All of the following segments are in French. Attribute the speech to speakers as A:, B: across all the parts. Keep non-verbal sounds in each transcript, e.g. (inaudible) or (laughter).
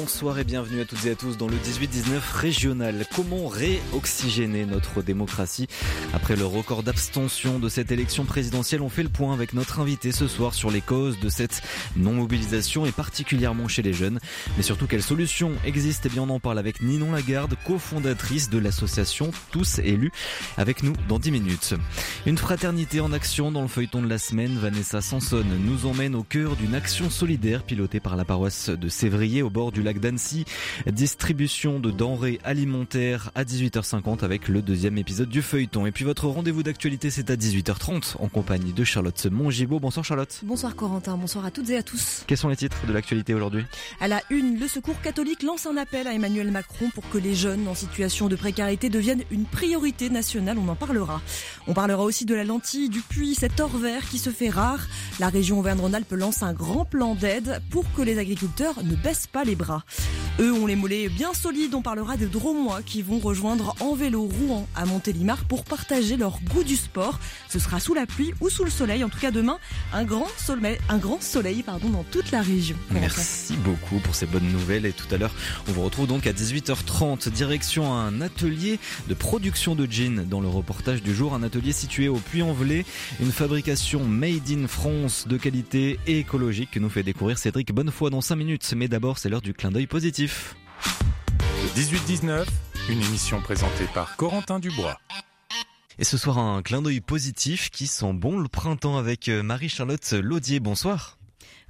A: Bonsoir et bienvenue à toutes et à tous dans le 18-19 régional. Comment réoxygéner notre démocratie Après le record d'abstention de cette élection présidentielle, on fait le point avec notre invité ce soir sur les causes de cette non-mobilisation et particulièrement chez les jeunes. Mais surtout, quelles solutions existent Eh bien, on en parle avec Ninon Lagarde, cofondatrice de l'association Tous Élus, avec nous dans 10 minutes. Une fraternité en action dans le feuilleton de la semaine, Vanessa Sanson nous emmène au cœur d'une action solidaire pilotée par la paroisse de Sévrier au bord du lac d'Annecy. Distribution de denrées alimentaires à 18h50 avec le deuxième épisode du feuilleton. Et puis votre rendez-vous d'actualité, c'est à 18h30 en compagnie de Charlotte Mongibaud. Bonsoir Charlotte.
B: Bonsoir Corentin, bonsoir à toutes et à tous.
A: Quels sont les titres de l'actualité aujourd'hui?
B: À la une, le Secours catholique lance un appel à Emmanuel Macron pour que les jeunes en situation de précarité deviennent une priorité nationale. On en parlera. On parlera aussi de la lentille, du puits, cet or vert qui se fait rare. La région Auvergne-Rhône-Alpes lance un grand plan d'aide pour que les agriculteurs ne baissent pas les bras. Eux ont les mollets bien solides, on parlera des Dromois qui vont rejoindre en vélo Rouen à Montélimar pour partager leur goût du sport. Ce sera sous la pluie ou sous le soleil, en tout cas demain, un grand soleil, un grand soleil pardon, dans toute la région.
A: Merci beaucoup pour ces bonnes nouvelles. Et tout à l'heure on vous retrouve donc à 18h30 direction un atelier de production de gin dans le reportage du jour, un atelier situé au Puy-en-Velay, une fabrication made in France de qualité et écologique que nous fait découvrir Cédric Bonnefoy dans 5 minutes. Mais d'abord c'est l'heure du clin d'œil positif.
C: Le 18-19, une émission présentée par Corentin Dubois.
A: Et ce soir, un clin d'œil positif qui sent bon le printemps avec euh, Marie-Charlotte Laudier. Bonsoir.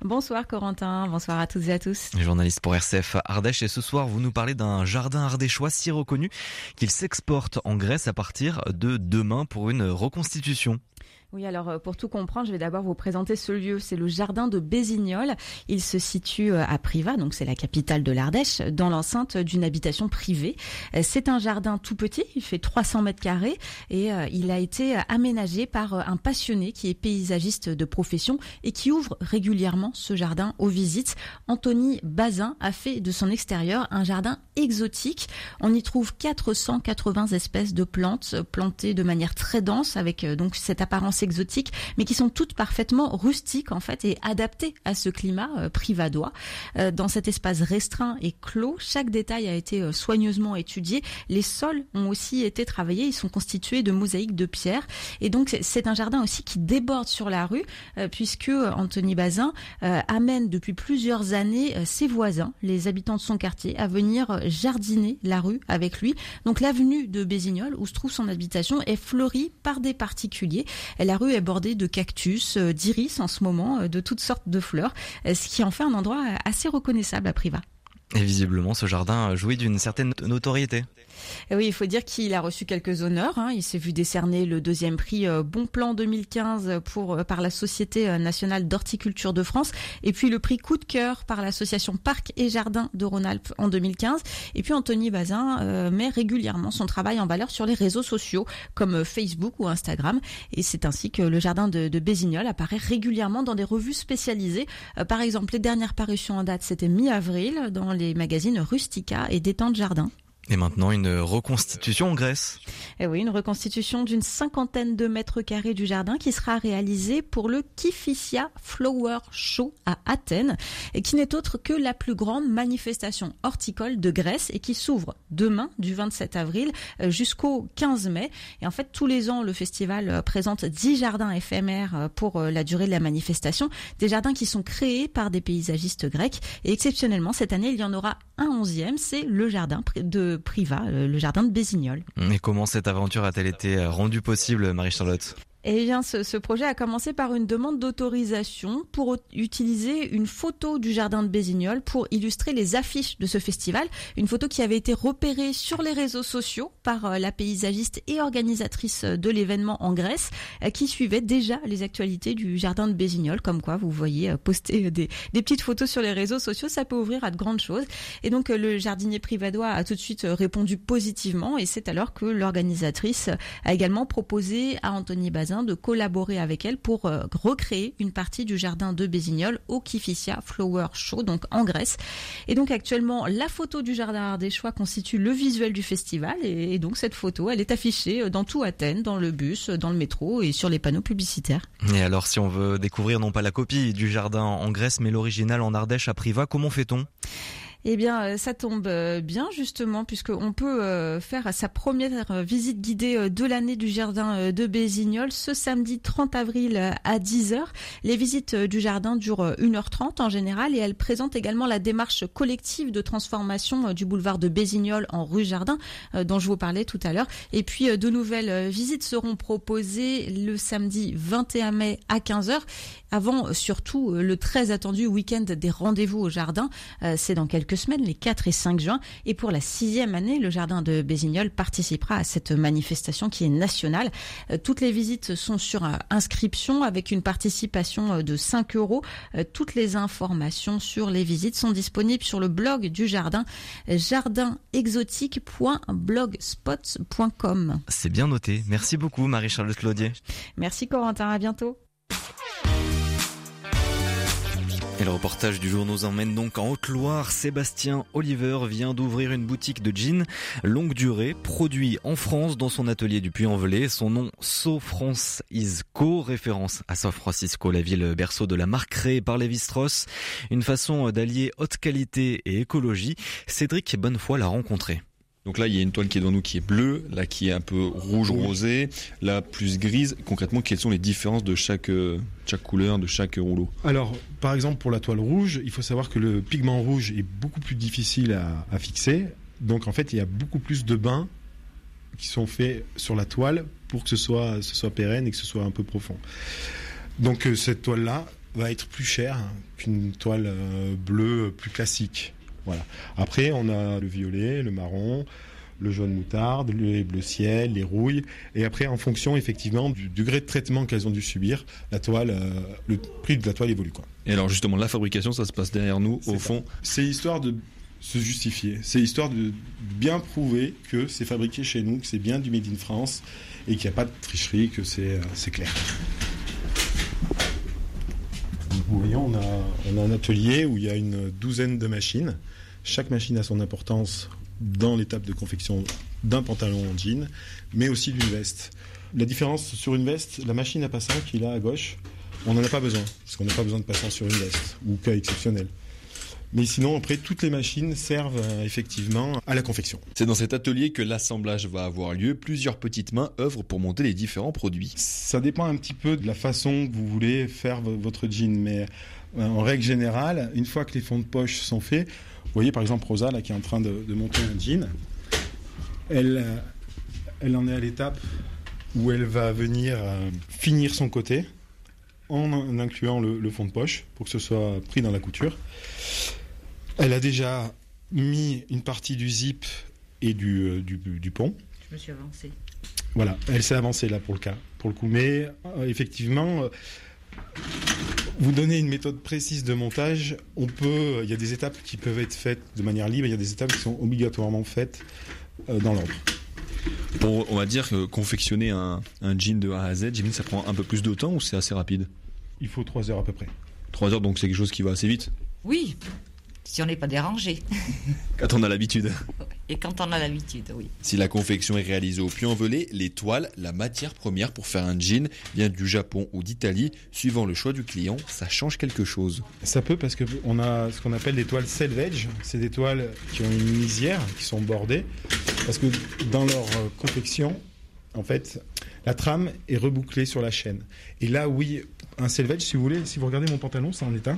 D: Bonsoir Corentin, bonsoir à toutes et à tous.
A: Journaliste pour RCF Ardèche et ce soir vous nous parlez d'un jardin ardéchois si reconnu qu'il s'exporte en Grèce à partir de demain pour une reconstitution.
D: Oui, alors euh, pour tout comprendre, je vais d'abord vous présenter ce lieu. C'est le jardin de Bézignol. Il se situe euh, à Privas, donc c'est la capitale de l'Ardèche, dans l'enceinte d'une habitation privée. Euh, c'est un jardin tout petit, il fait 300 mètres carrés et il a été aménagé par un passionné qui est paysagiste de profession et qui ouvre régulièrement ce jardin aux visites. Anthony Bazin a fait de son extérieur un jardin exotique. On y trouve 480 espèces de plantes plantées de manière très dense avec donc cette apparence exotiques, mais qui sont toutes parfaitement rustiques en fait et adaptées à ce climat euh, privadois. Euh, dans cet espace restreint et clos, chaque détail a été euh, soigneusement étudié. Les sols ont aussi été travaillés, ils sont constitués de mosaïques de pierre et donc c'est un jardin aussi qui déborde sur la rue puisque Anthony Bazin amène depuis plusieurs années ses voisins, les habitants de son quartier, à venir jardiner la rue avec lui. Donc l'avenue de Bézignol où se trouve son habitation est fleurie par des particuliers. La rue est bordée de cactus, euh, d'iris en ce moment, euh, de toutes sortes de fleurs, euh, ce qui en fait un endroit assez reconnaissable à Privas.
A: Et visiblement, ce jardin jouit d'une certaine notoriété.
D: Oui, il faut dire qu'il a reçu quelques honneurs. Hein. Il s'est vu décerner le deuxième prix euh, Bon Plan 2015 pour, euh, par la Société euh, nationale d'horticulture de France, et puis le prix Coup de cœur par l'association Parc et Jardin de Rhône-Alpes en 2015. Et puis Anthony Bazin met régulièrement son travail en valeur sur les réseaux sociaux comme Facebook ou Instagram. Et c'est ainsi que le jardin de, de apparaît régulièrement dans des revues spécialisées. par exemple, les dernières parutions en date, c'était mi-avril dans les magazines Rustica et Détente Jardin.
A: Et maintenant, une reconstitution en Grèce.
D: Et eh oui, une reconstitution d'une cinquantaine de mètres carrés du jardin qui sera réalisée pour le Kifisia Flower Show à Athènes et qui n'est autre que la plus grande manifestation horticole de Grèce et qui s'ouvre demain du 27 avril euh, jusqu'au 15 mai. Et en fait, tous les ans, le festival euh, présente 10 jardins éphémères euh, pour la durée de la manifestation. Des jardins qui sont créés par des paysagistes grecs. Et exceptionnellement, cette année, il y en aura un onzième. C'est le jardin de Priva, le jardin de Bézignol.
A: Et comment cette aventure a-t-elle été rendue possible, Marie-Charlotte?
D: Eh bien, ce, ce, projet a commencé par une demande d'autorisation pour utiliser une photo du jardin de Bézignol pour illustrer les affiches de ce festival. Une photo qui avait été repérée sur les réseaux sociaux par euh, la paysagiste et organisatrice de l'événement en Grèce, euh, qui suivait déjà les actualités du jardin de Bézignol. Comme quoi, vous voyez, euh, poster des, des petites photos sur les réseaux sociaux, ça peut ouvrir à de grandes choses. Et donc, le jardinier privadois a tout de suite répondu positivement. Et c'est alors que l'organisatrice a également proposé à Anthony Bazin de collaborer avec elle pour recréer une partie du jardin de Bézignol au Kifissia Flower Show, donc en Grèce. Et donc actuellement, la photo du jardin ardéchois constitue le visuel du festival et, donc cette photo, elle est affichée dans tout Athènes, dans le bus, dans le métro et sur les panneaux publicitaires.
A: Et alors si on veut découvrir non pas la copie du jardin en Grèce mais l'original en Ardèche à Privas, comment fait-on?
D: Eh bien, euh, ça tombe euh, bien justement puisqu'on peut euh, faire sa première visite guidée de l'année du jardin de Bézignol ce samedi 30 avril à 10h. Les visites du jardin durent 1h30 en général et elles présentent également la démarche collective de transformation du boulevard de Bézignol en rue Jardin dont je vous parlais tout à l'heure. Et puis de nouvelles visites seront proposées le samedi 21 mai à 15h avant surtout le très attendu week-end des rendez-vous au jardin. C'est dans quelques semaines, les 4 et 5 juin. Et pour la sixième année, le jardin de Bézignol participera à cette manifestation qui est nationale. Euh, toutes les visites sont sur euh, inscription avec une participation euh, de 5 euros. Toutes les informations sur les visites sont disponibles sur le blog du jardin jardinexotique.blogspot.com.
A: C'est bien noté. Merci beaucoup Marie-Charlotte Claudier.
D: Merci Corentin, à bientôt.
A: Et le reportage du jour nous emmène donc en Haute-Loire. Sébastien Oliver vient d'ouvrir une boutique de jeans longue durée, produit en France dans son atelier du Puy-en-Velay. Son nom, So France is référence à San Francisco, la ville berceau de la marque créée par Lévi-Strauss. Une façon d'allier haute qualité et écologie. Cédric Bonnefoy l'a rencontré.
E: Donc là, il y a une toile qui est devant nous qui est bleue, là qui est un peu rouge rosé, là plus grise. Concrètement, quelles sont les différences de chaque, euh, chaque couleur, de chaque rouleau?
F: Alors, par exemple, pour la toile rouge, il faut savoir que le pigment rouge est beaucoup plus difficile à, fixer. Donc en fait, il y a beaucoup plus de bains qui sont faits sur la toile pour que ce soit, ce soit pérenne et que ce soit un peu profond. Donc euh, cette toile-là va être plus chère qu'une toile euh, bleue plus classique. Après, on a le violet, le marron, le jaune moutarde, le bleu ciel, les rouilles. Et après, en fonction effectivement du degré de traitement qu'elles ont dû subir, la toile, euh, le prix de la toile évolue. Quoi.
E: Et alors justement, la fabrication, ça se passe derrière nous, au fond.
F: C'est histoire de se justifier. C'est histoire de bien prouver que c'est fabriqué chez nous, que c'est bien du Made in France et qu'il n'y a pas de tricherie, que c'est euh, clair. Vous voyez, on a, on a un atelier où il y a une douzaine de machines. Chaque machine a son importance dans l'étape de confection d'un pantalon en jean, mais aussi d'une veste. La différence sur une veste, la machine à passant qui est là à gauche, on n'en a pas besoin, parce qu'on n'a pas besoin de passant sur une veste, ou cas exceptionnel. Mais sinon, après, toutes les machines servent euh, effectivement à la confection.
E: C'est dans cet atelier que l'assemblage va avoir lieu. Plusieurs petites mains œuvrent pour monter les différents produits.
F: Ça dépend un petit peu de la façon que vous voulez faire votre jean, mais euh, en règle générale, une fois que les fonds de poche sont faits, vous voyez par exemple Rosa là qui est en train de, monter un jean. Elle, euh, elle en est à l'étape où elle va venir euh, finir son côté en incluant le, fond de poche pour que ce soit pris dans la couture. Elle a déjà mis une partie du zip et du, euh, du, pont.
D: Je me suis avancée.
F: Voilà, elle s'est avancée là pour le cas, pour le coup. Mais effectivement, vous donnez une méthode précise de montage, on peut, il y a des étapes qui peuvent être faites de manière libre, il y a des étapes qui sont obligatoirement faites euh, dans l'ordre.
E: on va dire que confectionner un, jean de A à Z, j'imagine ça prend un peu plus de temps ou c'est assez rapide?
F: Il faut 3 heures à peu près.
E: 3 heures, donc c'est quelque chose qui va assez vite?
G: Oui, si on n'est pas dérangé. (laughs)
E: Quand on a l'habitude.
G: Et quand on a l'habitude, oui.
E: Si la confection est réalisée au puy-en-velay, les toiles, la matière première pour faire un jean, vient du Japon ou d'Italie. Suivant le choix du client, ça change quelque chose.
F: Ça peut parce qu'on a ce qu'on appelle des toiles selvage. C'est des toiles qui ont une lisière, qui sont bordées. Parce que dans leur confection, en fait, la trame est rebouclée sur la chaîne. Et là, oui, un selvage, si vous voulez, si vous regardez mon pantalon, c'est en état.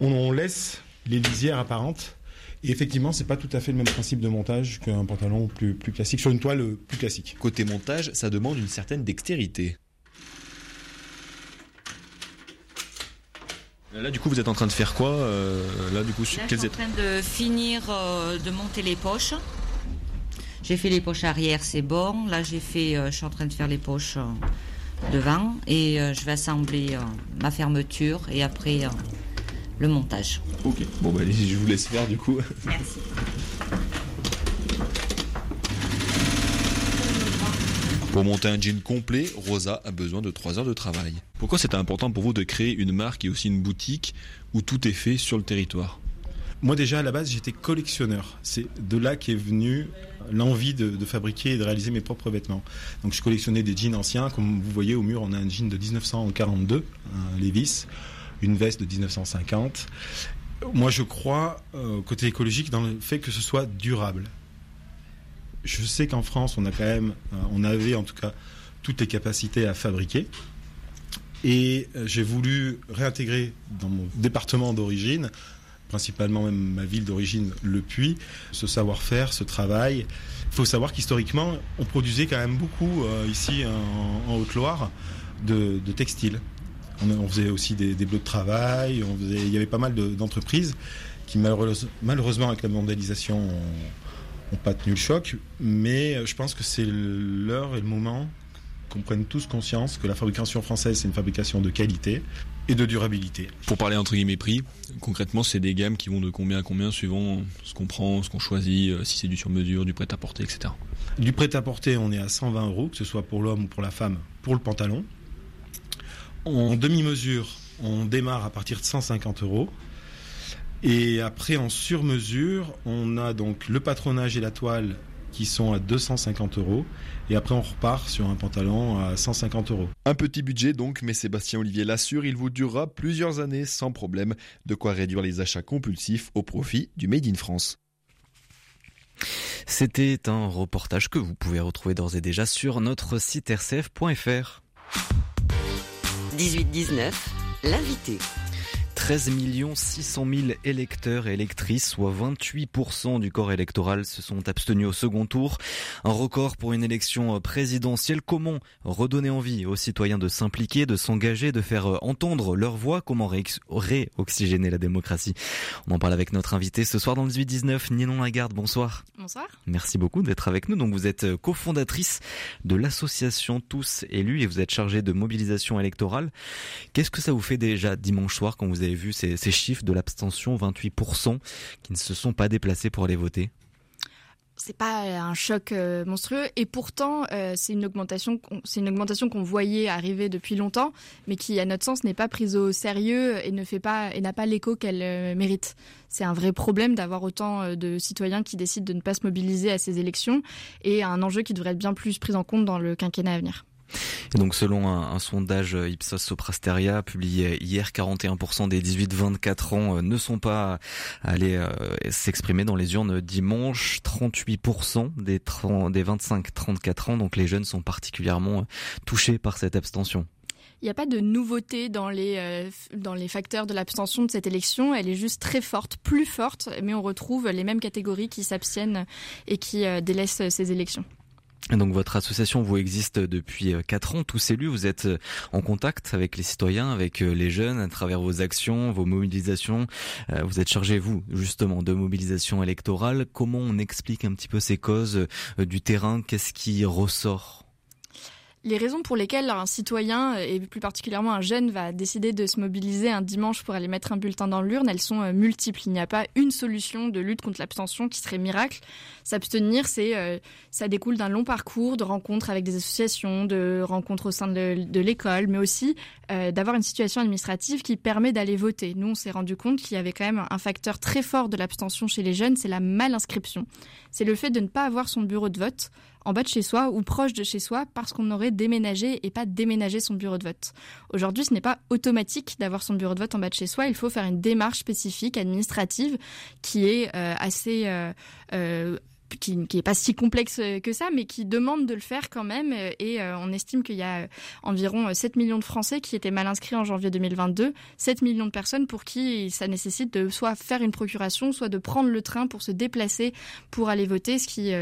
F: on laisse les lisières apparentes. Et effectivement, c'est pas tout à fait le même principe de montage qu'un pantalon plus, plus classique, sur une toile euh, plus classique.
E: Côté montage, ça demande une certaine dextérité. Là, du coup, vous êtes en train de faire quoi euh, Là, du coup,
G: sur je suis en train de finir euh, de monter les poches. J'ai fait les poches arrière, c'est bon. Là, j'ai fait, je suis en train de faire les poches devant et je vais assembler ma fermeture et après le montage.
E: Ok, bon bah je vous laisse faire du coup.
G: Merci.
E: Pour monter un jean complet, Rosa a besoin de 3 heures de travail. Pourquoi c'est important pour vous de créer une marque et aussi une boutique où tout est fait sur le territoire?
F: Moi déjà à la base j'étais collectionneur. C'est de là qu'est venue l'envie de, de, fabriquer et de réaliser mes propres vêtements. Donc je collectionnais des jeans anciens. Comme vous voyez au mur on a un jean de 1942, un Levis, une veste de 1950. Moi je crois euh, côté écologique dans le fait que ce soit durable je sais qu'en France, on a quand même, euh, on avait en tout cas toutes les capacités à fabriquer. Et euh, j'ai voulu réintégrer dans mon département d'origine, principalement même ma ville d'origine, Le Puy, ce savoir-faire, ce travail. Il faut savoir qu'historiquement, on produisait quand même beaucoup ici en, Haute-Loire de, textiles. On, faisait aussi des, bleus de travail, on faisait, il y avait pas mal d'entreprises qui malheureusement, avec la mondialisation ont, n'ont pas tenu le choc, mais je pense que c'est l'heure et le moment qu'on prenne tous conscience que la fabrication française, c'est une fabrication de qualité et de durabilité.
E: Pour parler entre guillemets prix, concrètement, c'est des gammes qui vont de combien à combien suivant ce qu'on prend, ce qu'on choisit, euh, si c'est du sur-mesure, du prêt-à-porter, etc.
F: Du prêt-à-porter, on est à 120 euros, que ce soit pour l'homme ou pour la femme, pour le pantalon. En demi-mesure, on démarre à partir de 150 euros. Et après, en sur-mesure, on a donc le patronage et la toile qui sont à 250 euros. Et après, on repart sur un pantalon à 150 euros.
E: Un petit budget donc, mais Sébastien Olivier l'assure, il vous durera plusieurs années sans problème. De quoi réduire les achats compulsifs au profit du Made in France.
A: C'était un reportage que vous pouvez retrouver d'ores et déjà sur notre site rcf.fr.
H: 18-19, l'invité.
A: 13 600 000 électeurs et électrices, soit 28% du corps électoral, se sont abstenus au second tour. Un record pour une élection présidentielle. Comment redonner envie aux citoyens de s'impliquer, de s'engager, de faire entendre leur voix? Comment réoxygéner la démocratie? On en parle avec notre invité ce soir dans le 18-19, Ninon Lagarde. Bonsoir.
I: Bonsoir.
A: Merci beaucoup d'être avec nous. Donc vous êtes cofondatrice de l'association Tous Élus et vous êtes chargée de mobilisation électorale. Qu'est-ce que ça vous fait déjà dimanche soir quand vous avez vu ces, chiffres de l'abstention, 28% qui ne se sont pas déplacés pour aller voter?
I: C'est pas un choc euh, monstrueux et pourtant euh, c'est une augmentation c'est une augmentation qu'on voyait arriver depuis longtemps mais qui à notre sens n'est pas prise au sérieux et ne fait pas et n'a pas l'écho qu'elle euh, mérite. C'est un vrai problème d'avoir autant de citoyens qui décident de ne pas se mobiliser à ces élections et un enjeu qui devrait être bien plus pris en compte dans le quinquennat à venir.
A: Donc selon un, sondage Ipsos Soprasteria publié hier, 41% des 18-24 ans euh, ne sont pas allés euh, s'exprimer dans les urnes dimanche, 38% des, des 25-34 ans, donc les jeunes sont particulièrement euh, touchés par cette abstention.
I: Il n'y a pas de nouveauté dans les, dans les facteurs de l'abstention de cette élection. Elle est juste très forte, plus forte, mais on retrouve les mêmes catégories qui s'abstiennent et qui délaissent ces élections.
A: Donc votre association vous existe depuis euh, quatre ans, tous élus, vous êtes euh, en contact avec les citoyens, avec euh, les jeunes à travers vos actions, vos mobilisations. Vous êtes chargé vous justement de mobilisation électorale. Comment on explique un petit peu ces causes du terrain? Qu'est-ce qui ressort?
I: Les raisons pour lesquelles un citoyen, et plus particulièrement un jeune, va décider de se mobiliser un dimanche pour aller mettre un bulletin dans l'urne, elles sont euh, multiples. Il n'y a pas une solution de lutte contre l'abstention qui serait miracle. S'abstenir, c'est, euh, ça découle d'un long parcours de rencontres avec des associations, de rencontres au sein de, l'école, mais aussi euh, d'avoir une situation administrative qui permet d'aller voter. Nous, on s'est rendu compte qu'il y avait quand même un facteur très fort de l'abstention chez les jeunes, c'est la malinscription. C'est le fait de ne pas avoir son bureau de vote en bas de chez soi ou proche de chez soi parce qu'on aurait déménagé et pas déménagé son bureau de vote. Aujourd'hui, ce n'est pas automatique d'avoir son bureau de vote en bas de chez soi. Il faut faire une démarche spécifique administrative qui est euh, assez euh, euh, qui n'est pas si complexe que ça, mais qui demande de le faire quand même. Et on estime qu'il y a environ 7 millions de Français qui étaient mal inscrits en janvier 2022. 7 millions de personnes pour qui ça nécessite de soit faire une procuration, soit de prendre le train pour se déplacer pour aller voter, ce qui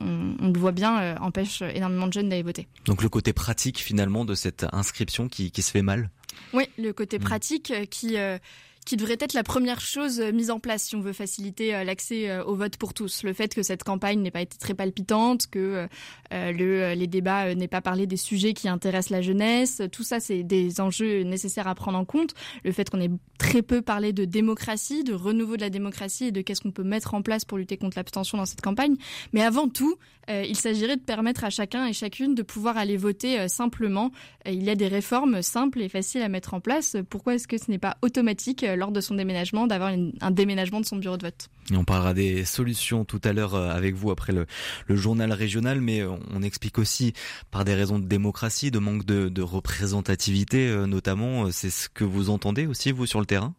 I: on, le voit bien, euh, empêche énormément de jeunes d'aller voter.
A: Donc le côté pratique finalement de cette inscription qui, se fait mal?
I: Oui, le côté mm. pratique euh, qui, euh, qui devrait être la première chose euh, mise en place si on veut faciliter euh, l'accès au vote pour tous. Le fait que cette campagne n'ait pas été très palpitante, que le, les débats n'aient pas parlé des sujets qui intéressent la jeunesse, tout ça c'est des enjeux nécessaires à prendre en compte. Le fait qu'on ait très peu parlé de démocratie, de renouveau de la démocratie et de qu'est-ce qu'on peut mettre en place pour lutter contre l'abstention dans cette campagne. Mais avant tout, il s'agirait de permettre à chacun et chacune de pouvoir aller voter simplement. il y a des réformes simples et faciles à mettre en place. Pourquoi est-ce que ce n'est pas automatique euh, lors de son déménagement d'avoir un déménagement de son bureau de vote
A: et on parlera des solutions tout à l'heure euh, avec vous après le, journal régional, mais on explique aussi par des raisons de démocratie, de manque de, de représentativité euh, notamment. C'est ce que vous entendez aussi vous sur le terrain?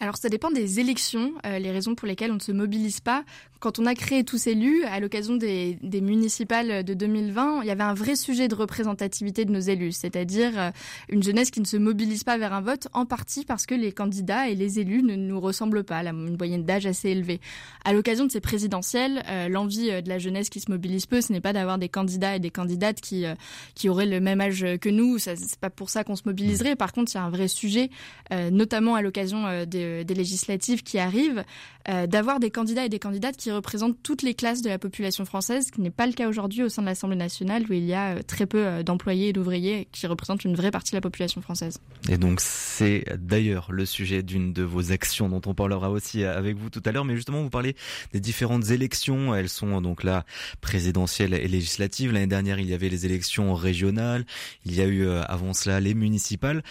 I: Alors ça dépend des élections, euh, les raisons pour lesquelles on ne se mobilise pas. Quand on a créé tous élus, à l'occasion des, municipales de 2020, il y avait un vrai sujet de représentativité de nos élus, c'est-à-dire euh, une jeunesse qui ne se mobilise pas vers un vote, en partie parce que les candidats et les élus ne nous ressemblent pas, à une moyenne d'âge assez élevée. À l'occasion de ces présidentielles, euh, l'envie de la jeunesse qui se mobilise peu, ce n'est pas d'avoir des candidats et des candidates qui, qui auraient le même âge que nous, c'est pas pour ça qu'on se mobiliserait. Par contre, il y a un vrai sujet, notamment à l'occasion des des législatives qui arrivent, euh, d'avoir des candidats et des candidates qui représentent toutes les classes de la population française, ce qui n'est pas le cas aujourd'hui au sein de l'Assemblée nationale où il y a euh, très peu euh, d'employés et d'ouvriers qui représentent une vraie partie de la population française.
A: Et donc c'est d'ailleurs le sujet d'une de vos actions dont on parlera aussi avec vous tout à l'heure, mais justement vous parlez des différentes élections, elles sont donc là présidentielles et législatives. L'année dernière il y avait les élections régionales, il y a eu avant cela les municipales.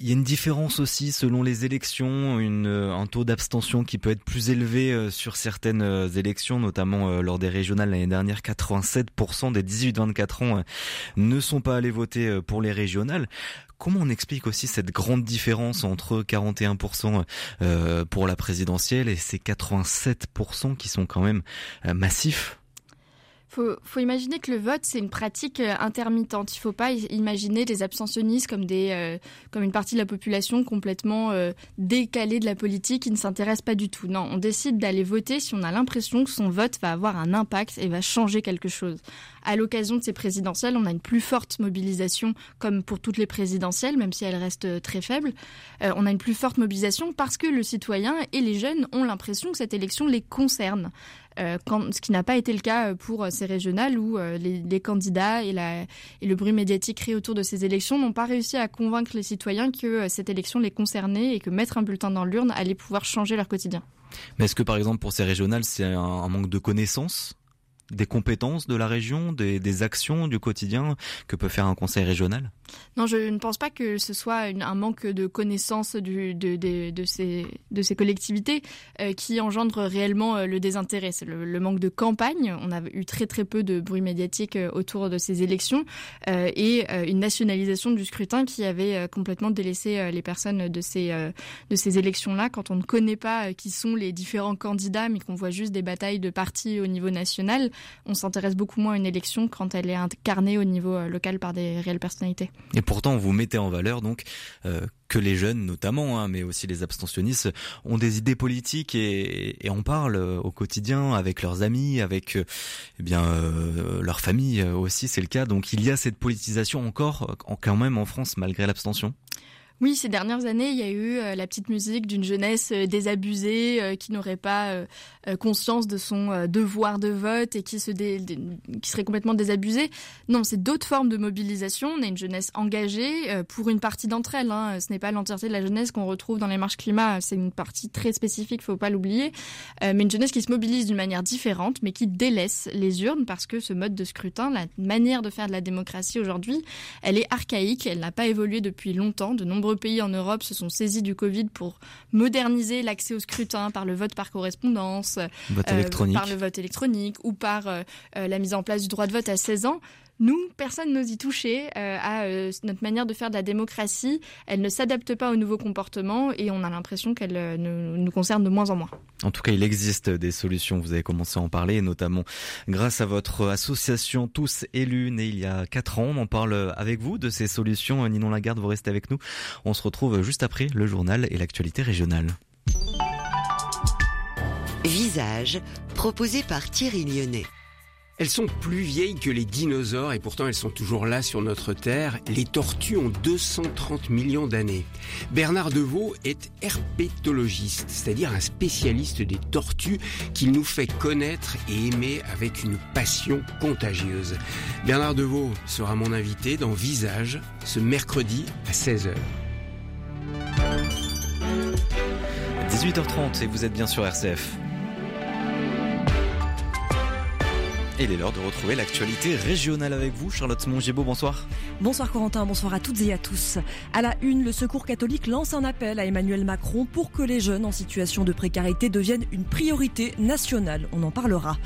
A: Il y a une différence aussi selon les élections, une, un taux d'abstention qui peut être plus élevé euh, sur certaines euh, élections, notamment euh, lors des régionales l'année dernière. 87% des 18-24 ans ne sont pas allés voter pour les régionales. Comment on explique aussi cette grande différence entre 41% pour la présidentielle et ces 87% qui sont quand même massifs?
I: Faut, faut imaginer que le vote, c'est une pratique euh, intermittente. Il ne faut pas imaginer des abstentionnistes comme, des, euh, comme une partie de la population complètement euh, décalée de la politique qui ne s'intéresse pas du tout. Non, on décide d'aller voter si on a l'impression que son vote va avoir un impact et va changer quelque chose. À l'occasion de ces présidentielles, on a une plus forte mobilisation, comme pour toutes les présidentielles, même si elle reste très faible. on a une plus forte mobilisation parce que le citoyen et les jeunes ont l'impression que cette élection les concerne. Euh, ce qui n'a pas été le cas euh, pour euh, ces régionales où les, candidats et, et, le bruit médiatique créé autour de ces élections n'ont pas réussi à convaincre les citoyens que cette élection les concernait et que mettre un bulletin dans l'urne allait pouvoir changer leur quotidien.
A: Mais est-ce que par exemple pour ces régionales c'est un manque de connaissances des compétences de la région, des, actions du quotidien que peut faire un conseil régional?
I: Non, je ne pense pas que ce soit un manque de connaissances du, de, ces, collectivités euh, qui engendre réellement euh, le désintérêt. C'est le, manque de campagne. On a eu très très peu de bruit médiatique euh, autour de ces élections et une nationalisation du scrutin qui avait complètement délaissé les personnes de ces, élections-là. Quand on ne connaît pas qui sont les différents candidats, mais qu'on voit juste des batailles de partis au niveau national, on s'intéresse beaucoup moins à une élection quand elle est incarnée au niveau local par des réelles personnalités.
A: Et pourtant, vous mettez en valeur donc euh, que les jeunes notamment, hein, mais aussi les abstentionnistes, ont des idées politiques et, et en parlent euh, au quotidien avec leurs amis, avec eh bien leur famille aussi, c'est le cas. Donc il y a cette politisation encore, quand même en France malgré l'abstention?
I: Oui, ces dernières années, il y a eu euh, la petite musique d'une jeunesse euh, désabusée euh, qui n'aurait pas conscience de son devoir de vote et qui, se qui serait complètement désabusée. Non, c'est d'autres formes de mobilisation. On a une jeunesse engagée pour une partie d'entre elles. Hein. Ce n'est pas l'entièreté de la jeunesse qu'on retrouve dans les marches climat. C'est une partie très spécifique, faut pas l'oublier. mais une jeunesse qui se mobilise d'une manière différente, mais qui délaisse les urnes parce que ce mode de scrutin, la manière de faire de la démocratie aujourd'hui, elle est archaïque. Elle n'a pas évolué depuis longtemps. De nombreux pays en Europe se sont saisis du Covid pour moderniser l'accès au scrutin par le vote par correspondance,
A: euh,
I: par le vote électronique ou par euh, euh, la mise en place du droit de vote à 16 ans. Nous, personne n'ose y toucher à notre manière de faire de la démocratie. Elle ne s'adapte pas aux nouveaux comportements et on a l'impression qu'elle nous concerne de moins en moins.
A: En tout cas, il existe des solutions, vous avez commencé à en parler, notamment grâce à votre association Tous élus, née il y a 4 ans. On en parle avec vous de ces solutions. Ninon Lagarde, vous restez avec nous. On se retrouve juste après le journal et l'actualité régionale.
H: Visage, proposé par Thierry Lyonnais.
J: Elles sont plus vieilles que les dinosaures et pourtant elles sont toujours là sur notre Terre. Les tortues ont 230 millions d'années. Bernard Deveau est herpétologiste, c'est-à-dire un spécialiste des tortues qu'il nous fait connaître et aimer avec une passion contagieuse. Bernard Deveau sera mon invité dans Visage ce mercredi à 16h.
A: 18h30 et vous êtes bien sur RCF. Il est l'heure de retrouver l'actualité régionale avec vous, Charlotte Mongibaud, bonsoir.
B: Bonsoir Corentin, bonsoir à toutes et à tous. À la une, le Secours catholique lance un appel à Emmanuel Macron pour que les jeunes en situation de précarité deviennent une priorité nationale. On en parlera.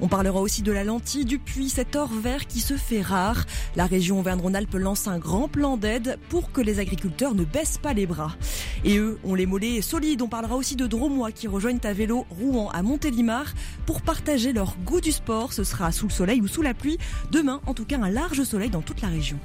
B: On parlera aussi de la lentille du puits, cet or vert qui se fait rare. La région Auvergne-Rhône-Alpes lance un grand plan d'aide pour que les agriculteurs ne baissent pas les bras. Et eux ont les mollets solides. On parlera aussi de Dromois qui rejoignent à vélo Rouen à Montélimar pour partager leur goût du sport. Ce sera sous le soleil ou sous la pluie. Demain, en tout cas, un large soleil dans toute la région.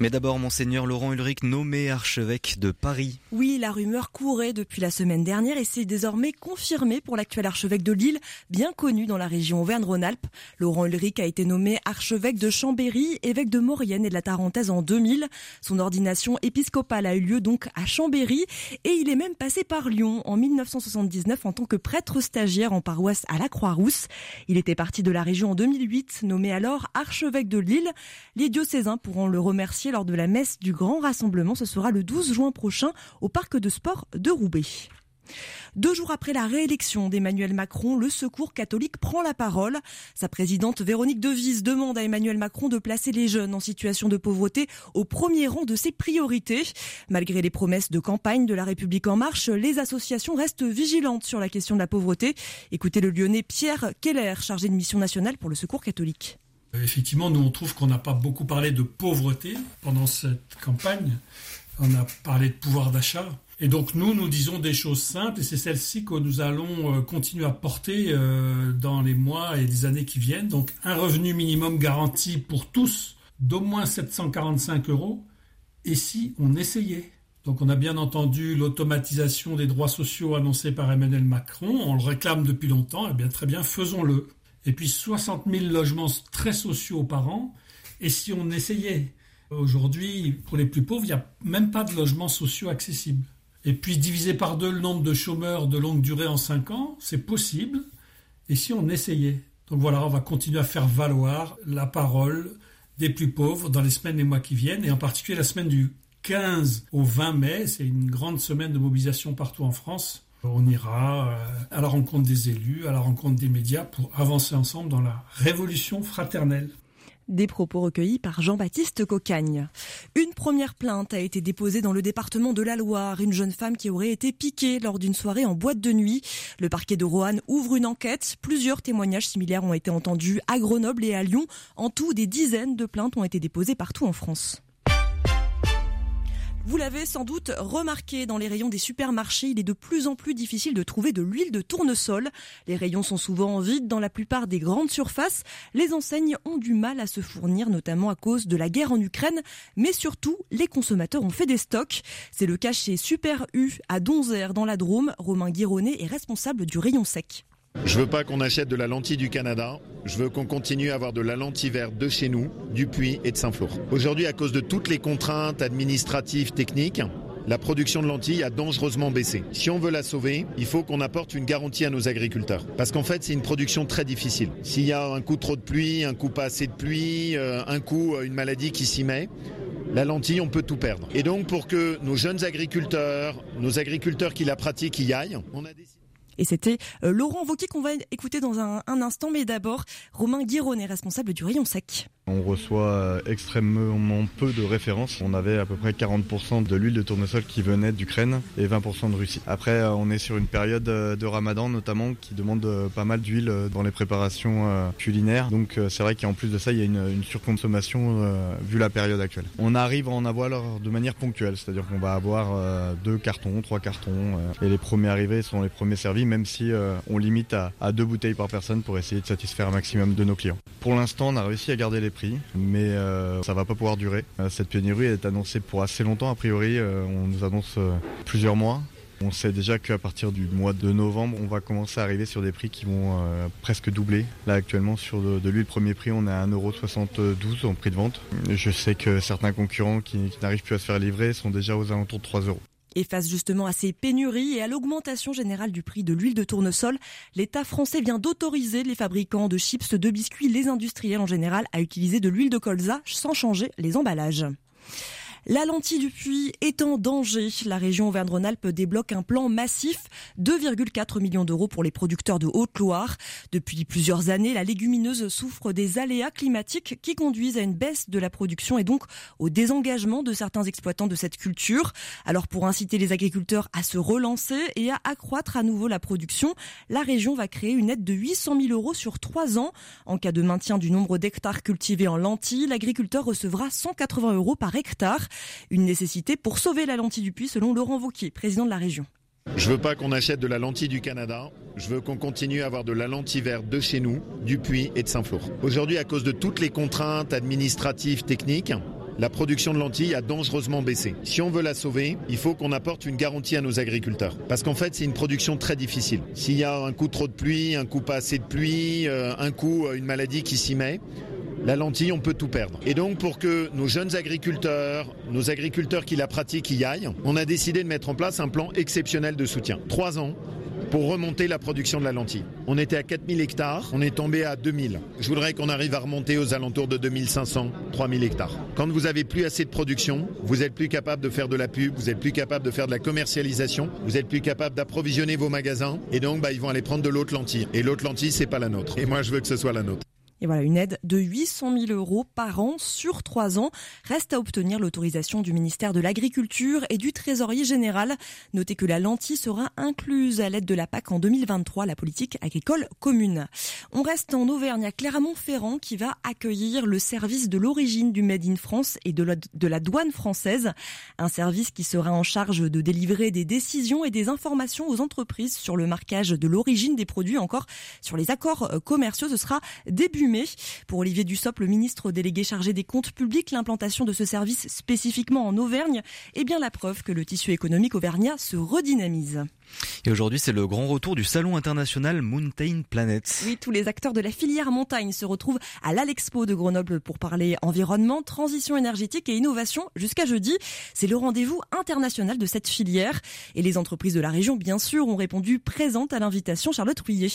A: Mais d'abord, monseigneur Laurent Ulrich nommé archevêque de Paris.
B: Oui, la rumeur courait depuis la semaine dernière et c'est désormais confirmé pour l'actuel archevêque de Lille, bien connu dans la région Auvergne-Rhône-Alpes. Laurent Ulrich a été nommé archevêque de Chambéry, évêque de Maurienne et de la Tarentaise en 2000. Son ordination épiscopale a eu lieu donc à Chambéry et il est même passé par Lyon en 1979 en tant que prêtre stagiaire en paroisse à la Croix-Rousse. Il était parti de la région en 2008, nommé alors archevêque de Lille. Les diocésains pourront le remercier lors de la messe du grand rassemblement. Ce sera le 12 juin prochain au parc de sport de Roubaix. Deux jours après la réélection d'Emmanuel Macron, le Secours catholique prend la parole. Sa présidente Véronique Devise demande à Emmanuel Macron de placer les jeunes en situation de pauvreté au premier rang de ses priorités. Malgré les promesses de campagne de la République en marche, les associations restent vigilantes sur la question de la pauvreté. Écoutez le lyonnais Pierre Keller, chargé de mission nationale pour le Secours catholique.
K: Euh, effectivement, nous, on trouve qu'on n'a pas beaucoup parlé de pauvreté pendant cette campagne. On a parlé de pouvoir d'achat. Et donc, nous, nous disons des choses simples, et c'est celles-ci que nous allons euh, continuer à porter euh, dans les mois et les années qui viennent. Donc, un revenu minimum garanti pour tous d'au moins 745 euros. Et si on essayait? Donc on a bien entendu l'automatisation des droits sociaux annoncée par Emmanuel Macron, on le réclame depuis longtemps, eh bien très bien, faisons-le et puis 60 000 logements très sociaux par an. Et si on essayait, aujourd'hui, pour les plus pauvres, il n'y a même pas de logements sociaux accessibles. Et puis diviser par deux le nombre de chômeurs de longue durée en 5 ans, c'est possible. Et si on essayait Donc voilà, on va continuer à faire valoir la parole des plus pauvres dans les semaines et mois qui viennent, et en particulier la semaine du 15 au 20 mai, c'est une grande semaine de mobilisation partout en France on ira euh, à la rencontre des élus, à la rencontre des médias pour avancer ensemble dans la révolution fraternelle.
B: Des propos recueillis par Jean-Baptiste Cocagne. Une première plainte a été déposée dans le département de la Loire. Une jeune femme qui aurait été piquée lors d'une soirée en boîte de nuit. Le parquet de Roanne ouvre une enquête. Plusieurs témoignages similaires ont été entendus à Grenoble et à Lyon. En tout, des dizaines de plaintes ont été déposées partout en France. Vous l'avez sans doute remarqué dans les rayons des supermarchés, il est de plus en plus difficile de trouver de l'huile de tournesol. Les rayons sont souvent vides dans la plupart des grandes surfaces. Les enseignes ont du mal à se fournir, notamment à cause de la guerre en Ukraine, mais surtout, les consommateurs ont fait des stocks. C'est le cas chez Super U à Donzère dans la Drôme. Romain Guironnet est responsable du rayon sec.
L: Je veux pas qu'on achète de la lentille du Canada. Je veux qu'on continue à avoir de la lentille verte de chez nous, du Puy et de Saint-Flour. Aujourd'hui, à cause de toutes les contraintes administratives, techniques, la production de lentilles a dangereusement baissé. Si on veut la sauver, il faut qu'on apporte une garantie à nos agriculteurs. Parce qu'en fait, c'est une production très difficile. S'il y a un coup trop de pluie, un coup pas assez de pluie, euh, un coup euh, une maladie qui s'y met, la lentille, on peut tout perdre. Et donc, pour que nos jeunes agriculteurs, nos agriculteurs qui la pratiquent y aillent, on a décidé...
B: Et c'était euh, Laurent Vauquier qu'on va écouter dans un, instant, mais d'abord Romain Guironnet, responsable du rayon sec.
M: On reçoit euh, extrêmement peu de références. On avait à peu près 40% de l'huile de tournesol qui venait d'Ukraine et 20% de Russie. Après, euh, on est sur une période de ramadan notamment qui demande pas mal d'huile dans les préparations culinaires. Donc c'est vrai qu'en plus de ça, il y a une, surconsommation vu la période actuelle. On arrive à en avoir de manière ponctuelle, c'est-à-dire qu'on va avoir deux cartons, trois cartons et les premiers arrivés sont les premiers servis, même si on limite à, deux bouteilles par personne pour essayer de satisfaire un maximum de nos clients. Pour l'instant, on a réussi à garder les prix, mais euh, ça va pas pouvoir durer. Euh, cette pénurie est annoncée pour assez longtemps, a priori, euh, on nous annonce plusieurs mois. On sait déjà qu'à partir du mois de novembre, on va commencer à arriver sur des prix qui vont euh, presque doubler. Là actuellement sur de, de l'huile premier prix, on est à 1,72€ en prix de vente. Je sais que certains concurrents qui, n'arrivent plus à se faire livrer sont déjà aux alentours de 3 euros.
B: Et face justement à ces pénuries et à l'augmentation générale du prix de l'huile de tournesol, l'État français vient d'autoriser les fabricants de chips, de biscuits, les industriels en général à utiliser de l'huile de colza sans changer les emballages. La lentille du puits est en danger. La région Auvergne-Rhône-Alpes débloque un plan massif, 2,4 millions d'euros pour les producteurs de Haute-Loire. Depuis plusieurs années, la légumineuse souffre des aléas climatiques qui conduisent à une baisse de la production et donc au désengagement de certains exploitants de cette culture. Alors pour inciter les agriculteurs à se relancer et à accroître à nouveau la production, la région va créer une aide de 800 000 euros sur trois ans. En cas de maintien du nombre d'hectares cultivés en lentilles, l'agriculteur recevra 180 euros par hectare. Une nécessité pour sauver la lentille du puits, selon Laurent Vauquier, président de la région.
L: Je veux pas qu'on achète de la lentille du Canada. Je veux qu'on continue à avoir de la lentille verte de chez nous, du Puy et de Saint-Flour. Aujourd'hui, à cause de toutes les contraintes administratives, techniques, la production de lentilles a dangereusement baissé. Si on veut la sauver, il faut qu'on apporte une garantie à nos agriculteurs. Parce qu'en fait, c'est une production très difficile. S'il y a un coup trop de pluie, un coup pas assez de pluie, euh, un coup une maladie qui s'y met, la lentille, on peut tout perdre. Et donc, pour que nos jeunes agriculteurs, nos agriculteurs qui la pratiquent y aillent, on a décidé de mettre en place un plan exceptionnel de soutien. Trois ans pour remonter la production de la lentille. On était à 4000 hectares, on est tombé à 2000. Je voudrais qu'on arrive à remonter aux alentours de 2500, 3000 hectares. Quand vous avez plus assez de production, vous êtes plus capable de faire de la pub, vous êtes plus capable de faire de la commercialisation, vous êtes plus capable d'approvisionner vos magasins, et donc bah, ils vont aller prendre de l'autre lentille. Et l'autre lentille, c'est pas la nôtre. Et moi, je veux que ce soit la nôtre.
B: Et voilà, une aide de 800 000 euros par an sur trois ans. Reste à obtenir l'autorisation du ministère de l'Agriculture et du Trésorier général. Notez que la lentille sera incluse à l'aide de la PAC en 2023, la politique agricole commune. On reste en Auvergne à Clermont-Ferrand qui va accueillir le service de l'origine du Made in France et de la, de la douane française. Un service qui sera en charge de délivrer des décisions et des informations aux entreprises sur le marquage de l'origine des produits, encore sur les accords commerciaux. Ce sera début mai. Pour Olivier Dussopt, le ministre délégué chargé des comptes publics, l'implantation de ce service spécifiquement en Auvergne est bien la preuve que le tissu économique auvergnat se redynamise.
A: Et aujourd'hui, c'est le grand retour du salon international Mountain Planet.
B: Oui, tous les acteurs de la filière montagne se retrouvent à l'Alexpo de Grenoble pour parler environnement, transition énergétique et innovation jusqu'à jeudi. C'est le rendez-vous international de cette filière. Et les entreprises de la région, bien sûr, ont répondu présentes à l'invitation Charlotte Rouillet.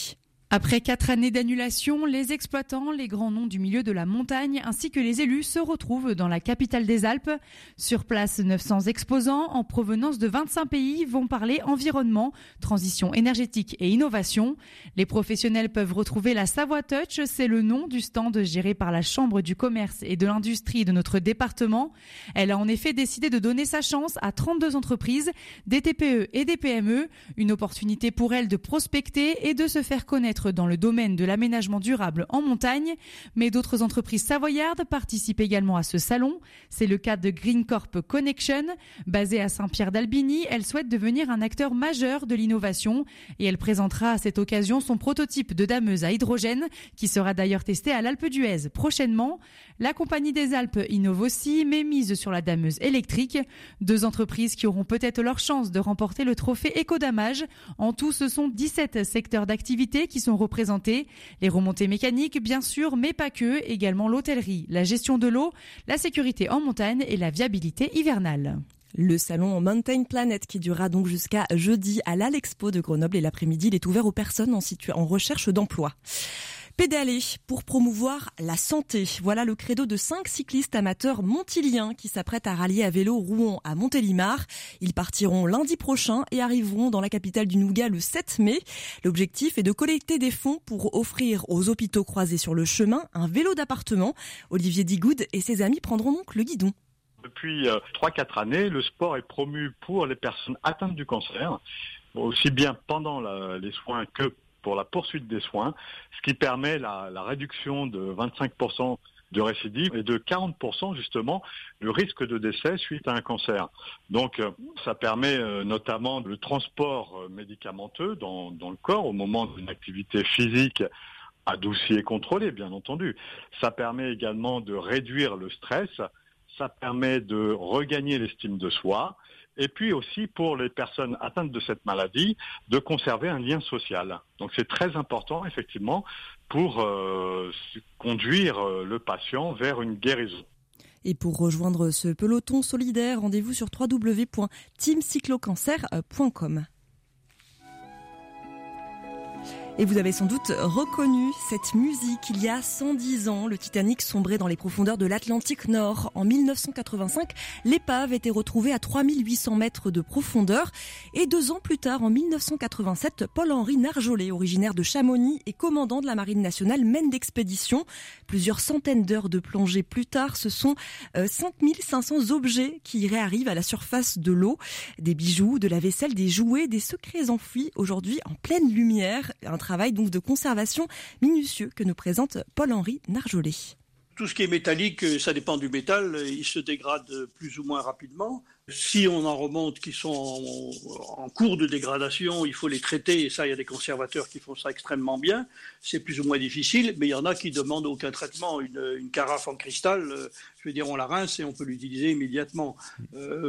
N: Après quatre années d'annulation, les exploitants, les grands noms du milieu de la montagne ainsi que les élus se retrouvent dans la capitale des Alpes. Sur place, 900 exposants en provenance de 25 pays vont parler environnement, transition énergétique et innovation. Les professionnels peuvent retrouver la Savoie Touch, c'est le nom du stand géré par la Chambre du commerce et de l'industrie de notre département. Elle a en effet décidé de donner sa chance à 32 entreprises, des TPE et des PME, une opportunité pour elles de prospecter et de se faire connaître dans le domaine de l'aménagement durable en montagne, mais d'autres entreprises savoyardes participent également à ce salon. C'est le cas de Green Corp Connection. Basée à Saint-Pierre d'Albini, elle souhaite devenir un acteur majeur de l'innovation et elle présentera à cette occasion son prototype de dameuse à hydrogène qui sera d'ailleurs testé à l'Alpe d'Huez prochainement. La Compagnie des Alpes innove aussi, mais mise sur la dameuse électrique. Deux entreprises qui auront peut-être leur chance de remporter le trophée Écodamage. En tout, ce sont 17 secteurs d'activité qui sont représentés. Les remontées mécaniques, bien sûr, mais pas que. Également l'hôtellerie, la gestion de l'eau, la sécurité en montagne et la viabilité hivernale.
B: Le salon Mountain Planet qui durera donc jusqu'à jeudi à l'Alexpo de Grenoble et l'après-midi, il est ouvert aux personnes en, en recherche d'emploi. Pédaler pour promouvoir la santé. Voilà le credo de cinq cyclistes amateurs montiliens qui s'apprêtent à rallier à vélo Rouen à Montélimar. Ils partiront lundi prochain et arriveront dans la capitale du Nougat le 7 mai. L'objectif est de collecter des fonds pour offrir aux hôpitaux croisés sur le chemin un vélo d'appartement. Olivier Digoud et ses amis prendront donc le guidon.
O: Depuis 3-4 années, le sport est promu pour les personnes atteintes du cancer, aussi bien pendant les soins que pour la poursuite des soins, ce qui permet la, réduction de 25% de récidive et de 40% justement le risque de décès suite à un cancer. Donc ça permet notamment le transport médicamenteux dans, dans le corps au moment d'une activité physique adoucie et contrôlée, bien entendu. Ça permet également de réduire le stress, ça permet de regagner l'estime de soi, et puis aussi pour les personnes atteintes de cette maladie, de conserver un lien social. Donc c'est très important, effectivement, pour euh, conduire euh, le patient vers une guérison.
B: Et pour rejoindre ce peloton solidaire, rendez-vous sur www.teamcyclocancer.com. Et vous avez sans doute reconnu cette musique. Il y a 110 ans, le Titanic sombrait dans les profondeurs de l'Atlantique Nord. En 1985, l'épave était retrouvée à 3800 mètres de profondeur. Et deux ans plus tard, en 1987, Paul-Henri Narjolet, originaire de Chamonix et commandant de la Marine nationale, mène d'expédition. Plusieurs centaines d'heures de plongée plus tard, ce sont 5500 euh, objets qui réarrivent à la surface de l'eau. Des bijoux, de la vaisselle, des jouets, des secrets enfouis aujourd'hui en pleine lumière. Travail donc de conservation minutieux que nous présente Paul-Henri Narjolet.
P: Tout ce qui est métallique, euh, ça dépend du métal, euh, il se dégrade plus ou moins rapidement. Si on en remonte qui sont en, cours de dégradation, il faut les traiter, et ça, il y a des conservateurs qui font ça extrêmement bien. C'est plus ou moins difficile, mais il y en a qui demandent aucun traitement. Une, carafe en cristal, euh, je veux dire, on la rince et on peut l'utiliser immédiatement.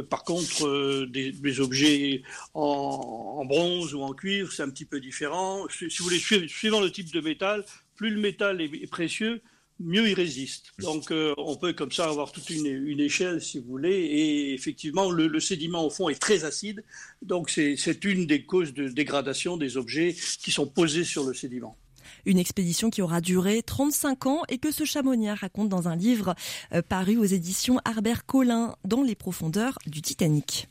P: par contre, des, objets en, bronze ou en cuivre, c'est un petit peu différent. Si, vous voulez, suivant le type de métal, plus le métal est précieux, mieux il résiste. Donc euh, on peut comme ça avoir toute une, échelle si vous voulez. Et effectivement, le, sédiment au fond est très acide. Donc c'est une des causes de dégradation des objets qui sont posés sur le sédiment.
B: Une expédition qui aura duré 35 ans et que ce chamoniard raconte dans un livre euh, paru aux éditions Harbert Collin dans les profondeurs du Titanic.